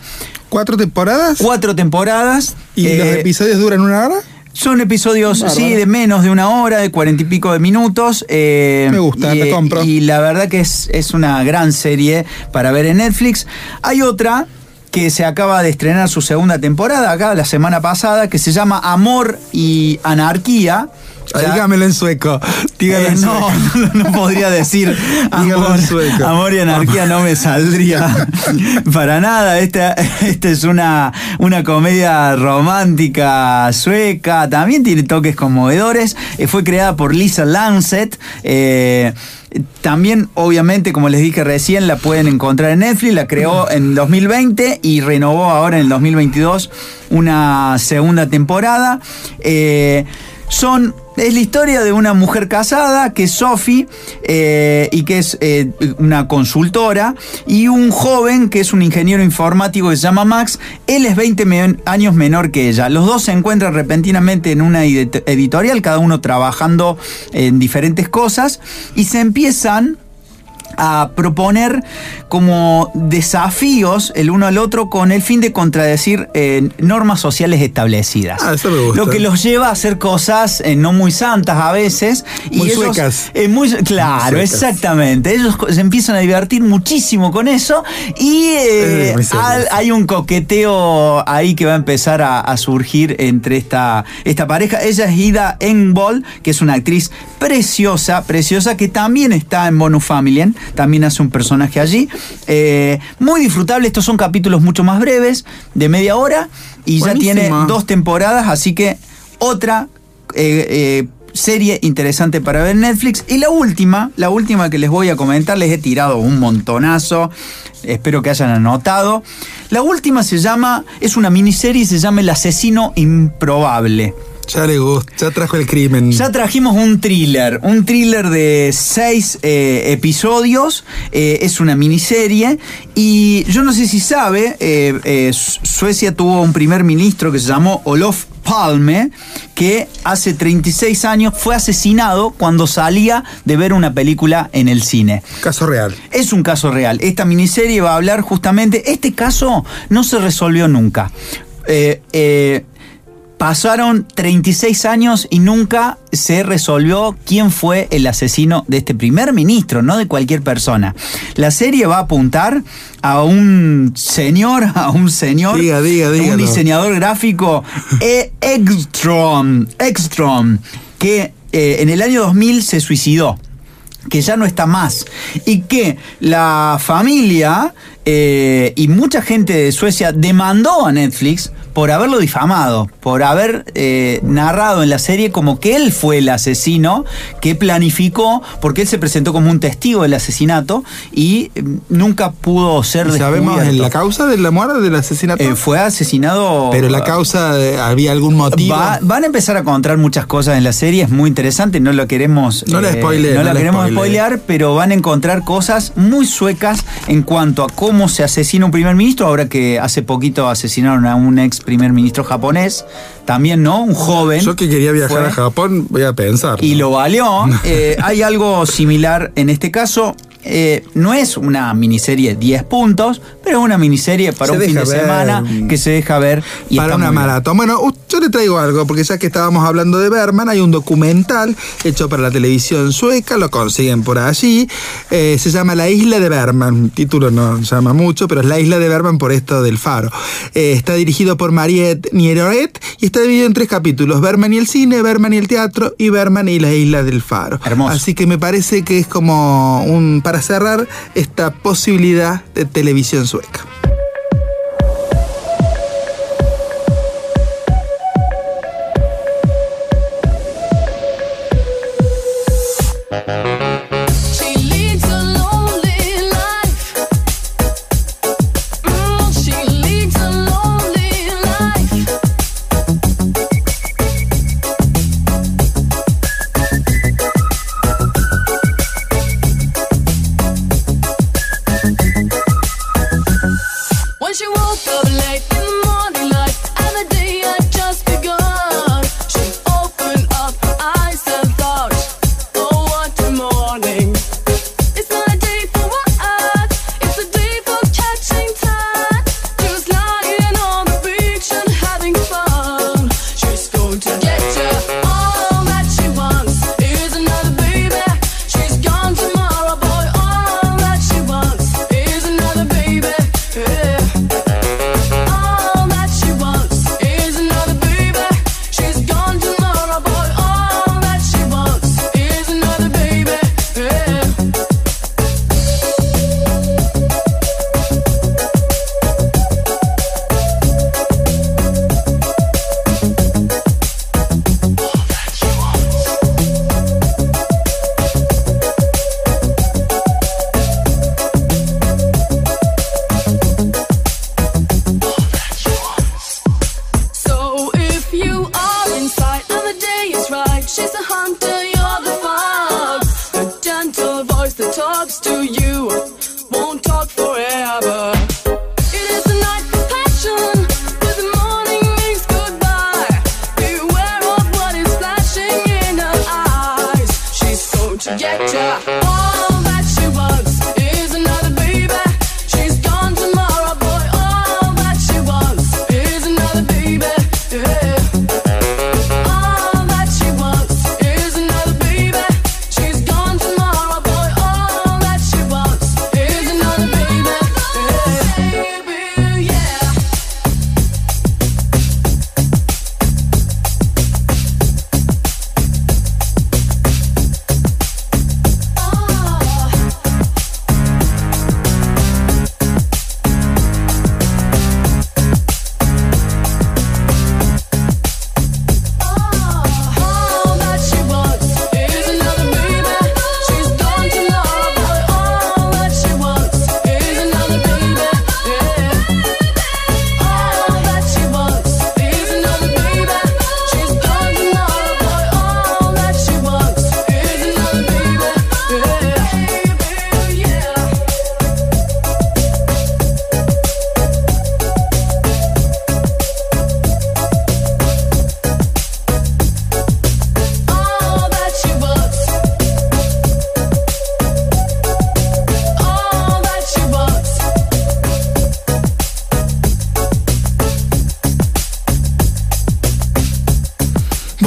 ¿Cuatro temporadas? Cuatro temporadas. ¿Y los episodios duran una hora? Son episodios, Bárbaro. sí, de menos de una hora, de cuarenta y pico de minutos. eh, Me gusta, y, eh, compro. Y la verdad que es, es una gran serie para ver en Netflix. Hay otra que se acaba de estrenar su segunda temporada acá la semana pasada, que se llama Amor y Anarquía. Dígamelo en sueco. Dígalo eh, en no, sueco. [LAUGHS] no, podría decir [LAUGHS] amor, en sueco. amor y anarquía no me saldría [LAUGHS] para nada. Esta, esta es una, una comedia romántica sueca, también tiene toques conmovedores. Eh, fue creada por Lisa Lancet. eh, también, obviamente, como les dije recién, la pueden encontrar en Netflix. La creó en 2020 y renovó ahora en el 2022 una segunda temporada. Eh, son es la historia de una mujer casada que es Sophie eh, y que es eh, una consultora y un joven que es un ingeniero informático que se llama Max. Él es 20 me- años menor que ella. Los dos se encuentran repentinamente en una edit- editorial, cada uno trabajando en diferentes cosas y se empiezan a proponer como desafíos el uno al otro con el fin de contradecir eh, normas sociales establecidas. Ah, eso me gusta. Lo que los lleva a hacer cosas eh, no muy santas a veces. y Muy ellos, suecas. eh, muy- claro, Muy suecas. exactamente. Ellos se empiezan a divertir muchísimo con eso y al- hay un coqueteo ahí que va a empezar a, a surgir entre esta, esta pareja. Ella es Ida Engvall, que es una actriz preciosa, preciosa, que también está en Bonus Family, también hace un personaje allí. Eh, muy disfrutable, estos son capítulos mucho más breves, de media hora, y ya tiene dos temporadas, así que otra eh, eh, serie interesante para ver en Netflix. Y la última, la última que les voy a comentar, les he tirado un montonazo, espero que hayan anotado. La última se llama, es una miniserie, se llama El asesino improbable. Ya le gusta, ya trajo el crimen. Ya trajimos un thriller, un thriller de seis eh, episodios, eh, es una miniserie y yo no sé si sabe, eh, Su- Suecia tuvo un primer ministro que se llamó Olof Palme, que hace 36 años fue asesinado cuando salía de ver una película en el cine. Caso real. Es un caso real. Esta miniserie va a hablar justamente. Este caso no se resolvió nunca. Eh, eh, pasaron 36 años y nunca se resolvió quién fue el asesino de este primer ministro, no de cualquier persona. La serie va a apuntar a un señor, [LAUGHS] a un señor, Diga, diga, un diseñador gráfico, E- Ekstrom, Ekstrom, que eh, en el año 2000 se suicidó que ya no está más y que la familia eh, y mucha gente de Suecia demandó a Netflix por haberlo difamado, por haber eh, narrado en la serie como que él fue el asesino que planificó, porque él se presentó como un testigo del asesinato y eh, nunca pudo ser ¿Y ¿Sabemos descubierto. la causa de la muerte del asesinato? Eh, fue asesinado. Pero la causa, eh, ¿había algún motivo? Va- van a empezar a encontrar muchas cosas en la serie, es muy interesante, no lo queremos eh, No la spoile, no no la queremos spoile. spoilear, pero van a encontrar cosas muy suecas en cuanto a cómo se asesina un primer ministro, ahora que hace poquito asesinaron a un ex primer ministro japonés, también, ¿no? Un joven. Yo que quería viajar fue- a Japón, voy a pensar. y lo valió. [LAUGHS] Eh, hay algo similar en este caso. Eh, no es una miniserie 10 puntos, pero es una miniserie para Se un fin de ver. semana que se deja ver y para una maratón. Bueno, yo le traigo algo, porque ya que estábamos hablando de Berman, hay un documental hecho para la televisión sueca, lo consiguen por allí. Eh, se llama La Isla de Berman. Título no llama mucho, pero es La Isla de Berman por esto del faro. Eh, está dirigido por Mariette Nieroret y está dividido en tres capítulos: Berman y el cine, Berman y el teatro y Berman y la Isla del Faro. Hermoso. Así que me parece que es como un para cerrar esta posibilidad de televisión sueca.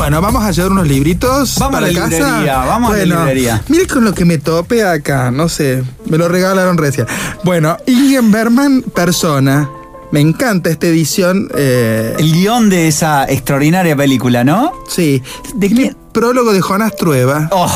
Bueno, vamos a llevar unos libritos Vamos a para la casa. librería, vamos a la librería. Mire con lo que me tope acá, no sé, me lo regalaron recién. Bueno, Ingrid Berman, persona. Me encanta esta edición. eh, El guion de esa extraordinaria película, ¿no? sí. ¿De Tiene quién? Prólogo de Jonas Trueba. Oh.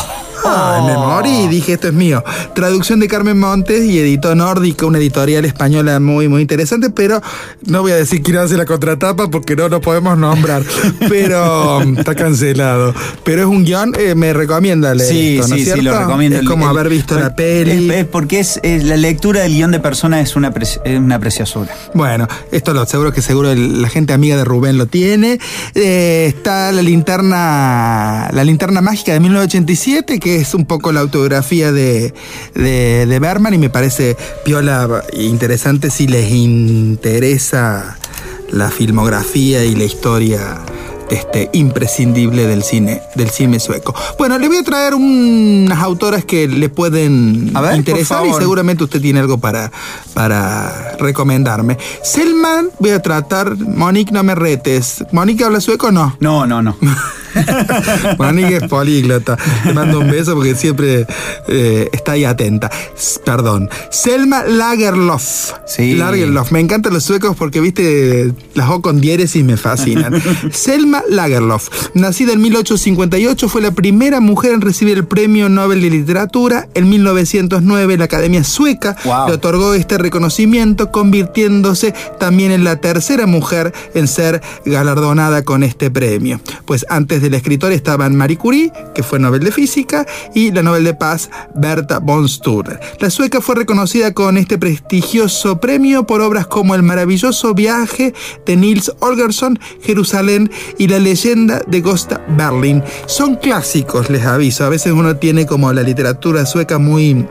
Ah, me morí, dije esto es mío. Traducción de Carmen Montes y editó Nórdica, una editorial española muy, muy interesante, pero no voy a decir quién hace la contratapa porque no lo podemos nombrar. [LAUGHS] Pero um, está cancelado. Pero es un guion, eh, me recomienda leer Sí, esto, ¿no sí, es sí, lo recomiendo. Es como el- haber visto el- la peli. Es, es porque es, es la lectura del guion de persona es una, es una preciosura. Bueno, esto lo seguro que seguro el- la gente amiga de Rubén lo tiene. Eh, está la linterna, la linterna mágica de 1987, que es un poco la autografía de, de, de Berman y me parece piola interesante si les interesa la filmografía y la historia este, imprescindible del cine, del cine sueco. Bueno, le voy a traer unas autoras que le pueden A ver, por interesar y seguramente usted tiene algo para, para recomendarme. Selman, voy a tratar, Monique, no me retes. ¿Monique habla sueco o no? No, no, no. [LAUGHS] Monique es políglota. Te mando un beso porque siempre eh, está ahí atenta. Perdón. Selma Lagerlof. Sí. Lagerlof. Me encantan los suecos porque, viste, las O con diéresis me fascinan. [LAUGHS] Selma Lagerlof. Nacida en 1858, fue la primera mujer en recibir el Premio Nobel de Literatura. En 1909, la Academia Sueca Wow. le otorgó este reconocimiento, convirtiéndose también en la tercera mujer en ser galardonada con este premio. Pues antes del escritor estaban Marie Curie, que fue Nobel de Física, y la Nobel de Paz, Berta von Sturr. La sueca fue reconocida con este prestigioso premio por obras como El maravilloso viaje de Nils Holgersson, Jerusalén y La leyenda de Gosta Berlin. Son clásicos, les aviso. A veces uno tiene como la literatura sueca muy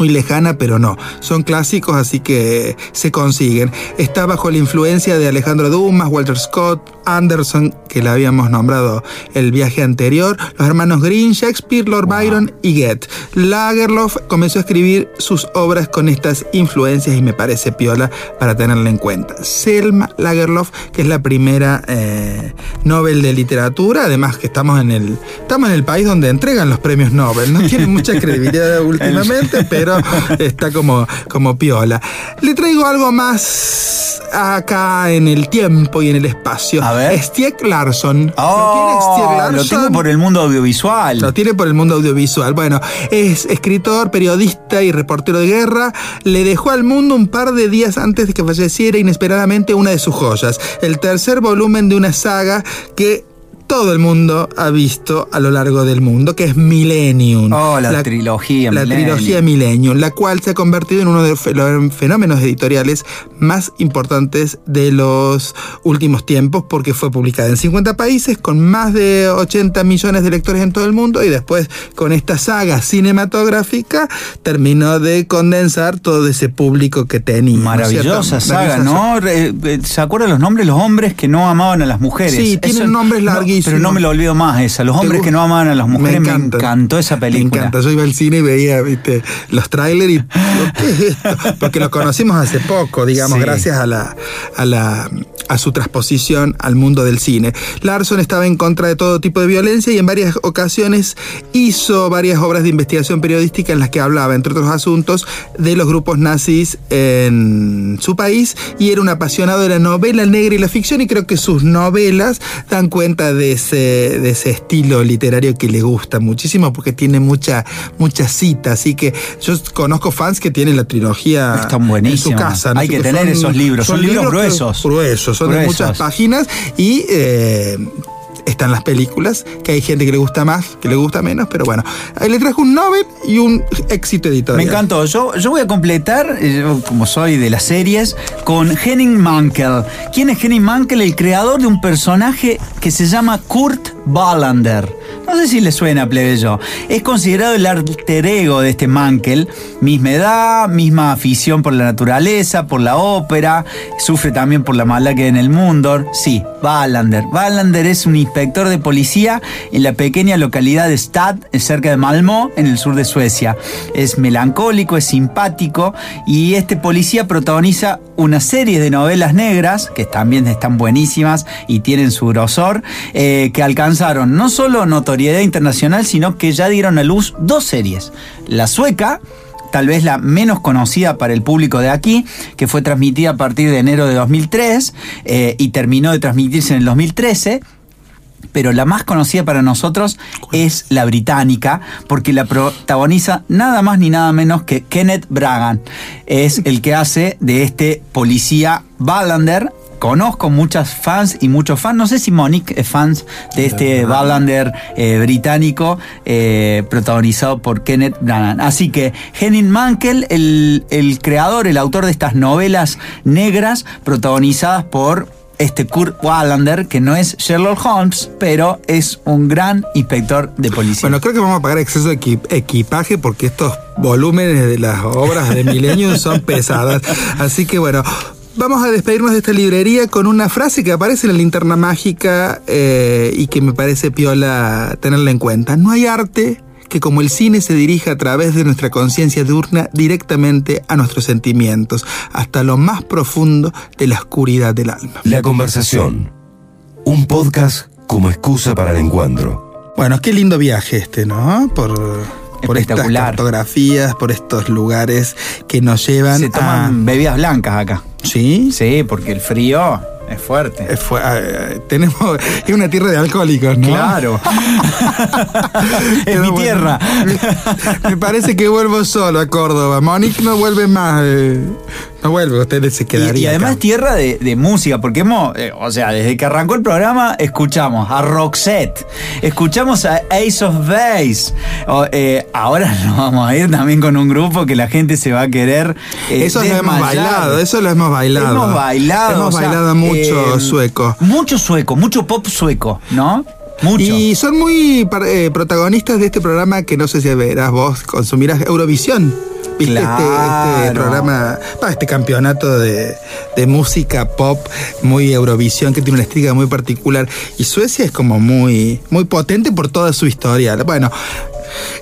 muy lejana, pero no. Son clásicos, así que se consiguen. Está bajo la influencia de Alejandro Dumas, Walter Scott, Anderson, que la habíamos nombrado el viaje anterior, los hermanos Green, Shakespeare, Lord Byron y Goethe. Lagerlof comenzó a escribir sus obras con estas influencias y me parece piola para tenerla en cuenta. Selma Lagerlof, que es la primera eh, Nobel de literatura, además que estamos en el estamos en el país donde entregan los premios Nobel. No tiene mucha [LAUGHS] credibilidad últimamente, pero está como, como piola. Le traigo algo más acá en el tiempo y en el espacio. A ver. Stieg Larsson. Oh, lo tengo por el mundo audiovisual. Lo tiene por el mundo audiovisual. Bueno, es escritor, periodista y reportero de guerra. Le dejó al mundo un par de días antes de que falleciera inesperadamente una de sus joyas. El tercer volumen de una saga que todo el mundo ha visto a lo largo del mundo, que es Millennium. Oh, la trilogía La Millennium. trilogía Millennium, la cual se ha convertido en uno de los fe- fenómenos editoriales más importantes de los últimos tiempos porque fue publicada en 50 países con más de 80 millones de lectores en todo el mundo y después con esta saga cinematográfica terminó de condensar todo ese público que tenía. ¿no es Maravillosa saga, Maravillosa ¿no? Re- eh, ¿Se acuerdan los nombres? Los hombres que no amaban a las mujeres. Sí, tienen nombres no, pero no me lo olvido más esa. Los ¿Te hombres que no amaban a las mujeres. Me, encanta. encantó esa película. Me encanta. Yo iba al cine y veía ¿viste? los trailers y. [LAUGHS] ¿Qué es esto? Porque lo conocimos hace poco, digamos, Sí. gracias a la, a la a su transposición al mundo del cine. Larson estaba en contra de todo tipo de violencia y en varias ocasiones hizo varias obras de investigación periodística en las que hablaba, entre otros asuntos, de los grupos nazis en su país y era un apasionado de la novela negra y la ficción y creo que sus novelas dan cuenta de ese, de ese estilo literario que le gusta muchísimo porque tiene mucha, mucha cita, así que yo conozco fans que tienen la trilogía Están en su casa. Hay que Que tener esos libros. Son libros que- gruesos. Gruesos, son de muchas páginas y... eh, están las películas, que hay gente que le gusta más, que le gusta menos, pero bueno. Ahí le trajo un Nobel y un éxito editorial. Me encantó. Yo, yo voy a completar, eh, yo, como soy de las series, con Henning Mankell. ¿Quién es Henning Mankell? El creador de un personaje que se llama Kurt Wallander. No sé si le suena plebeyo. Es considerado el alter ego de este Mankel. Misma edad, misma afición por la naturaleza, por la ópera. Sufre también por la maldad que hay en el mundo. Sí, Wallander. Wallander es un inspector de policía en la pequeña localidad de Stad, cerca de Malmö, en el sur de Suecia. Es melancólico, es simpático y este policía protagoniza una serie de novelas negras, que también están buenísimas y tienen su grosor, eh, que alcanzaron no solo notoriedad internacional, sino que ya dieron a luz dos series. La sueca, tal vez la menos conocida para el público de aquí, que fue transmitida a partir de enero de 2003 eh, y terminó de transmitirse en el 2013 pero la más conocida para nosotros es la británica, porque la protagoniza nada más ni nada menos que Kenneth Bragan. Es el que hace de este policía Wallander. Conozco muchas fans y muchos fans. No sé si Monique es fans de este Wallander eh, británico eh, protagonizado por Kenneth Branagh. Así que Henning Mankell, el, el creador, el autor de estas novelas negras protagonizadas por este Kurt Wallander, que no es Sherlock Holmes, pero es un gran inspector de policía. Bueno, creo que vamos a pagar exceso de equi- equipaje porque estos volúmenes de las obras de Millennium son pesadas. Así que bueno, vamos a despedirnos de esta librería con una frase que aparece en la linterna mágica eh, y que me parece piola tenerla en cuenta. No hay arte que como el cine se dirija a través de nuestra conciencia diurna directamente a nuestros sentimientos, hasta lo más profundo de la oscuridad del alma. La conversación. Un podcast como excusa para el encuentro. Bueno, qué lindo viaje este, ¿no? Por, por estas cartografías, por estos lugares que nos llevan Se a... toman bebidas blancas acá. ¿Sí? Sí, porque el frío es fuerte. Fue- eh, tenemos... Es una tierra de alcohólicos, ¿no? Claro. [LAUGHS] es mi tierra. Me parece que vuelvo solo a Córdoba. Monique no vuelve más. eh, no vuelve, ustedes se quedarían. y además tierra de, de música, porque hemos, eh, o sea, desde que arrancó el programa escuchamos a Roxette, escuchamos a Ace of Base. Eh, ahora [LAUGHS] nos vamos a ir también con un grupo que la gente se va a querer. eh, Eso lo hemos desmayar. bailado, eso lo hemos bailado. Hemos bailado. Hemos sea, mucho eh, sueco. Mucho sueco, mucho pop sueco, ¿no? Mucho. Y son muy eh, protagonistas de este programa que no sé si verás vos, consumirás Eurovisión. ¿Viste este, este programa, este campeonato de, de música pop muy Eurovisión que tiene una estética muy particular? Y Suecia es como muy, muy potente por toda su historia. Bueno,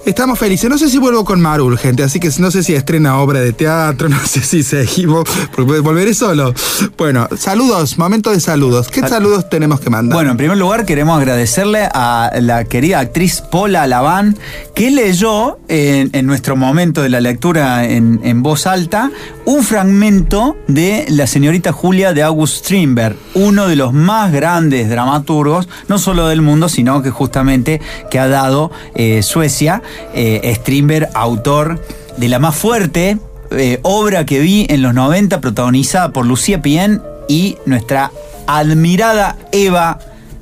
estamos felices. No sé si vuelvo con Marul, gente, así que no sé si estrena obra de teatro, [LAUGHS] no sé si seguimos, porque volveré solo. Bueno, saludos, momento de saludos. ¿Qué saludos tenemos que mandar? Bueno, en primer lugar queremos agradecerle a la querida actriz Paula Laván, que leyó en, en nuestro momento de la lectura en, en voz alta un fragmento de la señorita Julia de August Strindberg, uno de los más grandes dramaturgos, no solo del mundo, sino que justamente que ha dado eh, Suecia, eh, Strindberg, autor de la más fuerte eh, obra que vi en los 90, protagonizada por Lucía Pien y nuestra admirada Eva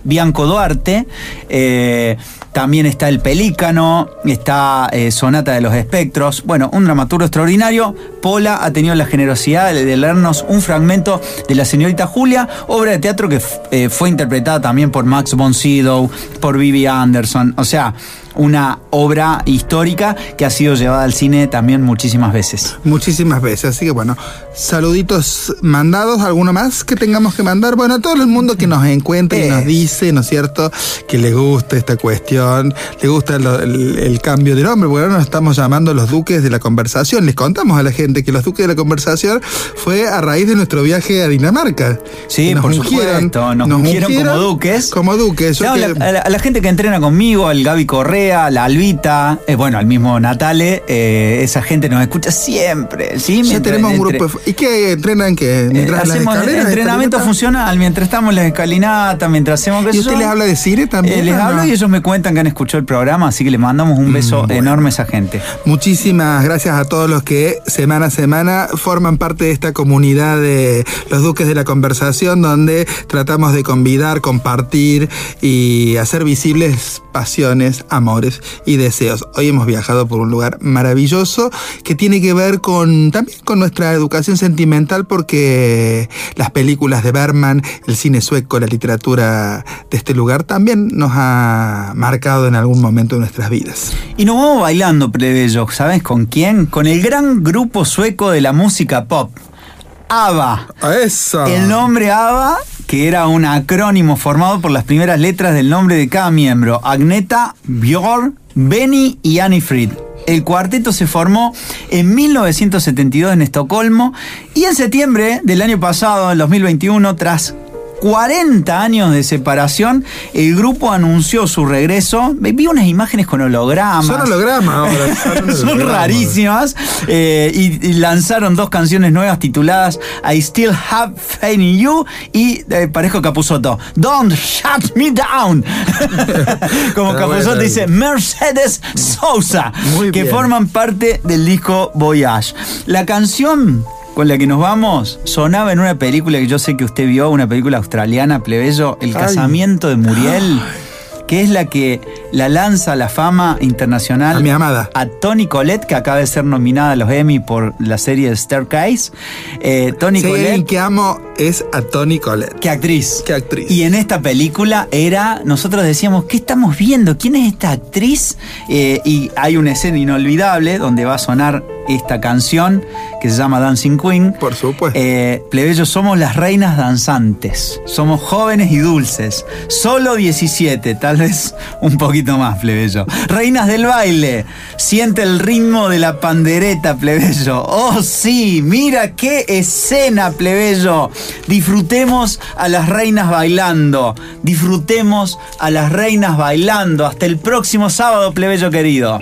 Bianco Duarte. Eh, también está El Pelícano, está eh, Sonata de los Espectros. Bueno, un dramaturgo extraordinario. Pola ha tenido la generosidad de, leernos un fragmento de La Señorita Julia, obra de teatro que eh, fue interpretada también por Max von Sydow, por Vivi Anderson. O sea, una obra histórica que ha sido llevada al cine también muchísimas veces. Muchísimas veces, así que bueno, saluditos mandados, ¿alguno más que tengamos que mandar? Bueno, a todo el mundo que nos encuentra y Eh. nos dice, ¿no es cierto?, que le gusta esta cuestión, le gusta el, el cambio de nombre, ahora nos estamos llamando los duques de la conversación. Les contamos a la gente que los duques de la conversación fue a raíz de nuestro viaje a Dinamarca. Sí, Que por supuesto, nos, ungieron como duques. Como duques. Que- la, a la gente que entrena conmigo, al Gaby Correa, la Albita, eh, bueno, al mismo Natale, eh, esa gente nos escucha siempre. ¿sí? ya Mientras- tenemos un entre- grupo. de- ¿Y qué entrenan? que eh, ¿Mientras las hacemos entrenamiento escalinatas? funcional mientras estamos en la escalinata, mientras hacemos qué ¿Y usted les habla de cine también? Eh, les o no? hablo y ellos me cuentan que han escuchado el programa, así que les mandamos un beso Mm, bueno. enorme a esa gente. Muchísimas gracias a todos los que semana a semana forman parte de esta comunidad de los Duques de la Conversación, donde tratamos de convidar, compartir y hacer visibles pasiones, amores. Y deseos. Hoy hemos viajado por un lugar maravilloso que tiene que ver con también con nuestra educación sentimental porque las películas de Berman, el cine sueco, la literatura de este lugar también nos ha marcado en algún momento de nuestras vidas. Y nos vamos bailando, plebeyo. ¿Sabes con quién? Con el gran grupo sueco de la música pop. ABBA. A eso. El nombre ABBA, que era un acrónimo formado por las primeras letras del nombre de cada miembro: Agneta, Björn, Benny y Annie Fried. El cuarteto se formó en 1972 en Estocolmo y en septiembre del año pasado, en 2021, tras 40 años de separación, el grupo anunció su regreso. Vi unas imágenes con hologramas. Son hologramas ahora. [LAUGHS] son rarísimas. eh, y, y lanzaron dos canciones nuevas tituladas I Still Have Faith in You y eh, Parejo Capuzotto. Don't Shut Me Down. [LAUGHS] Como Capuzotto bueno. dice Mercedes Sousa, Muy que bien. forman parte del disco Voyage. La canción con la que nos vamos sonaba en una película que yo sé que usted vio, una película australiana, plebeyo, El Ay. casamiento de Muriel. Que es la que la lanza a la fama internacional A mi amada. a Toni Collette, que acaba de ser nominada a los Emmy por la serie Staircase. Eh, Si hay alguien Collette, que amo es a Toni Collette. ¿qué actriz? Qué actriz. Y en esta película era, nosotros decíamos, ¿qué estamos viendo? ¿Quién es esta actriz? Eh, y hay una escena inolvidable donde va a sonar esta canción que se llama Dancing Queen. Por supuesto. Eh, plebeyos, somos las reinas danzantes. Somos jóvenes y dulces. Solo 17, tal vez un poquito más, plebeyo. Reinas del baile. Siente el ritmo de la pandereta, plebeyo. Oh, sí, mira qué escena, plebeyo. Disfrutemos a las reinas bailando. Disfrutemos a las reinas bailando. Hasta el próximo sábado, plebeyo querido.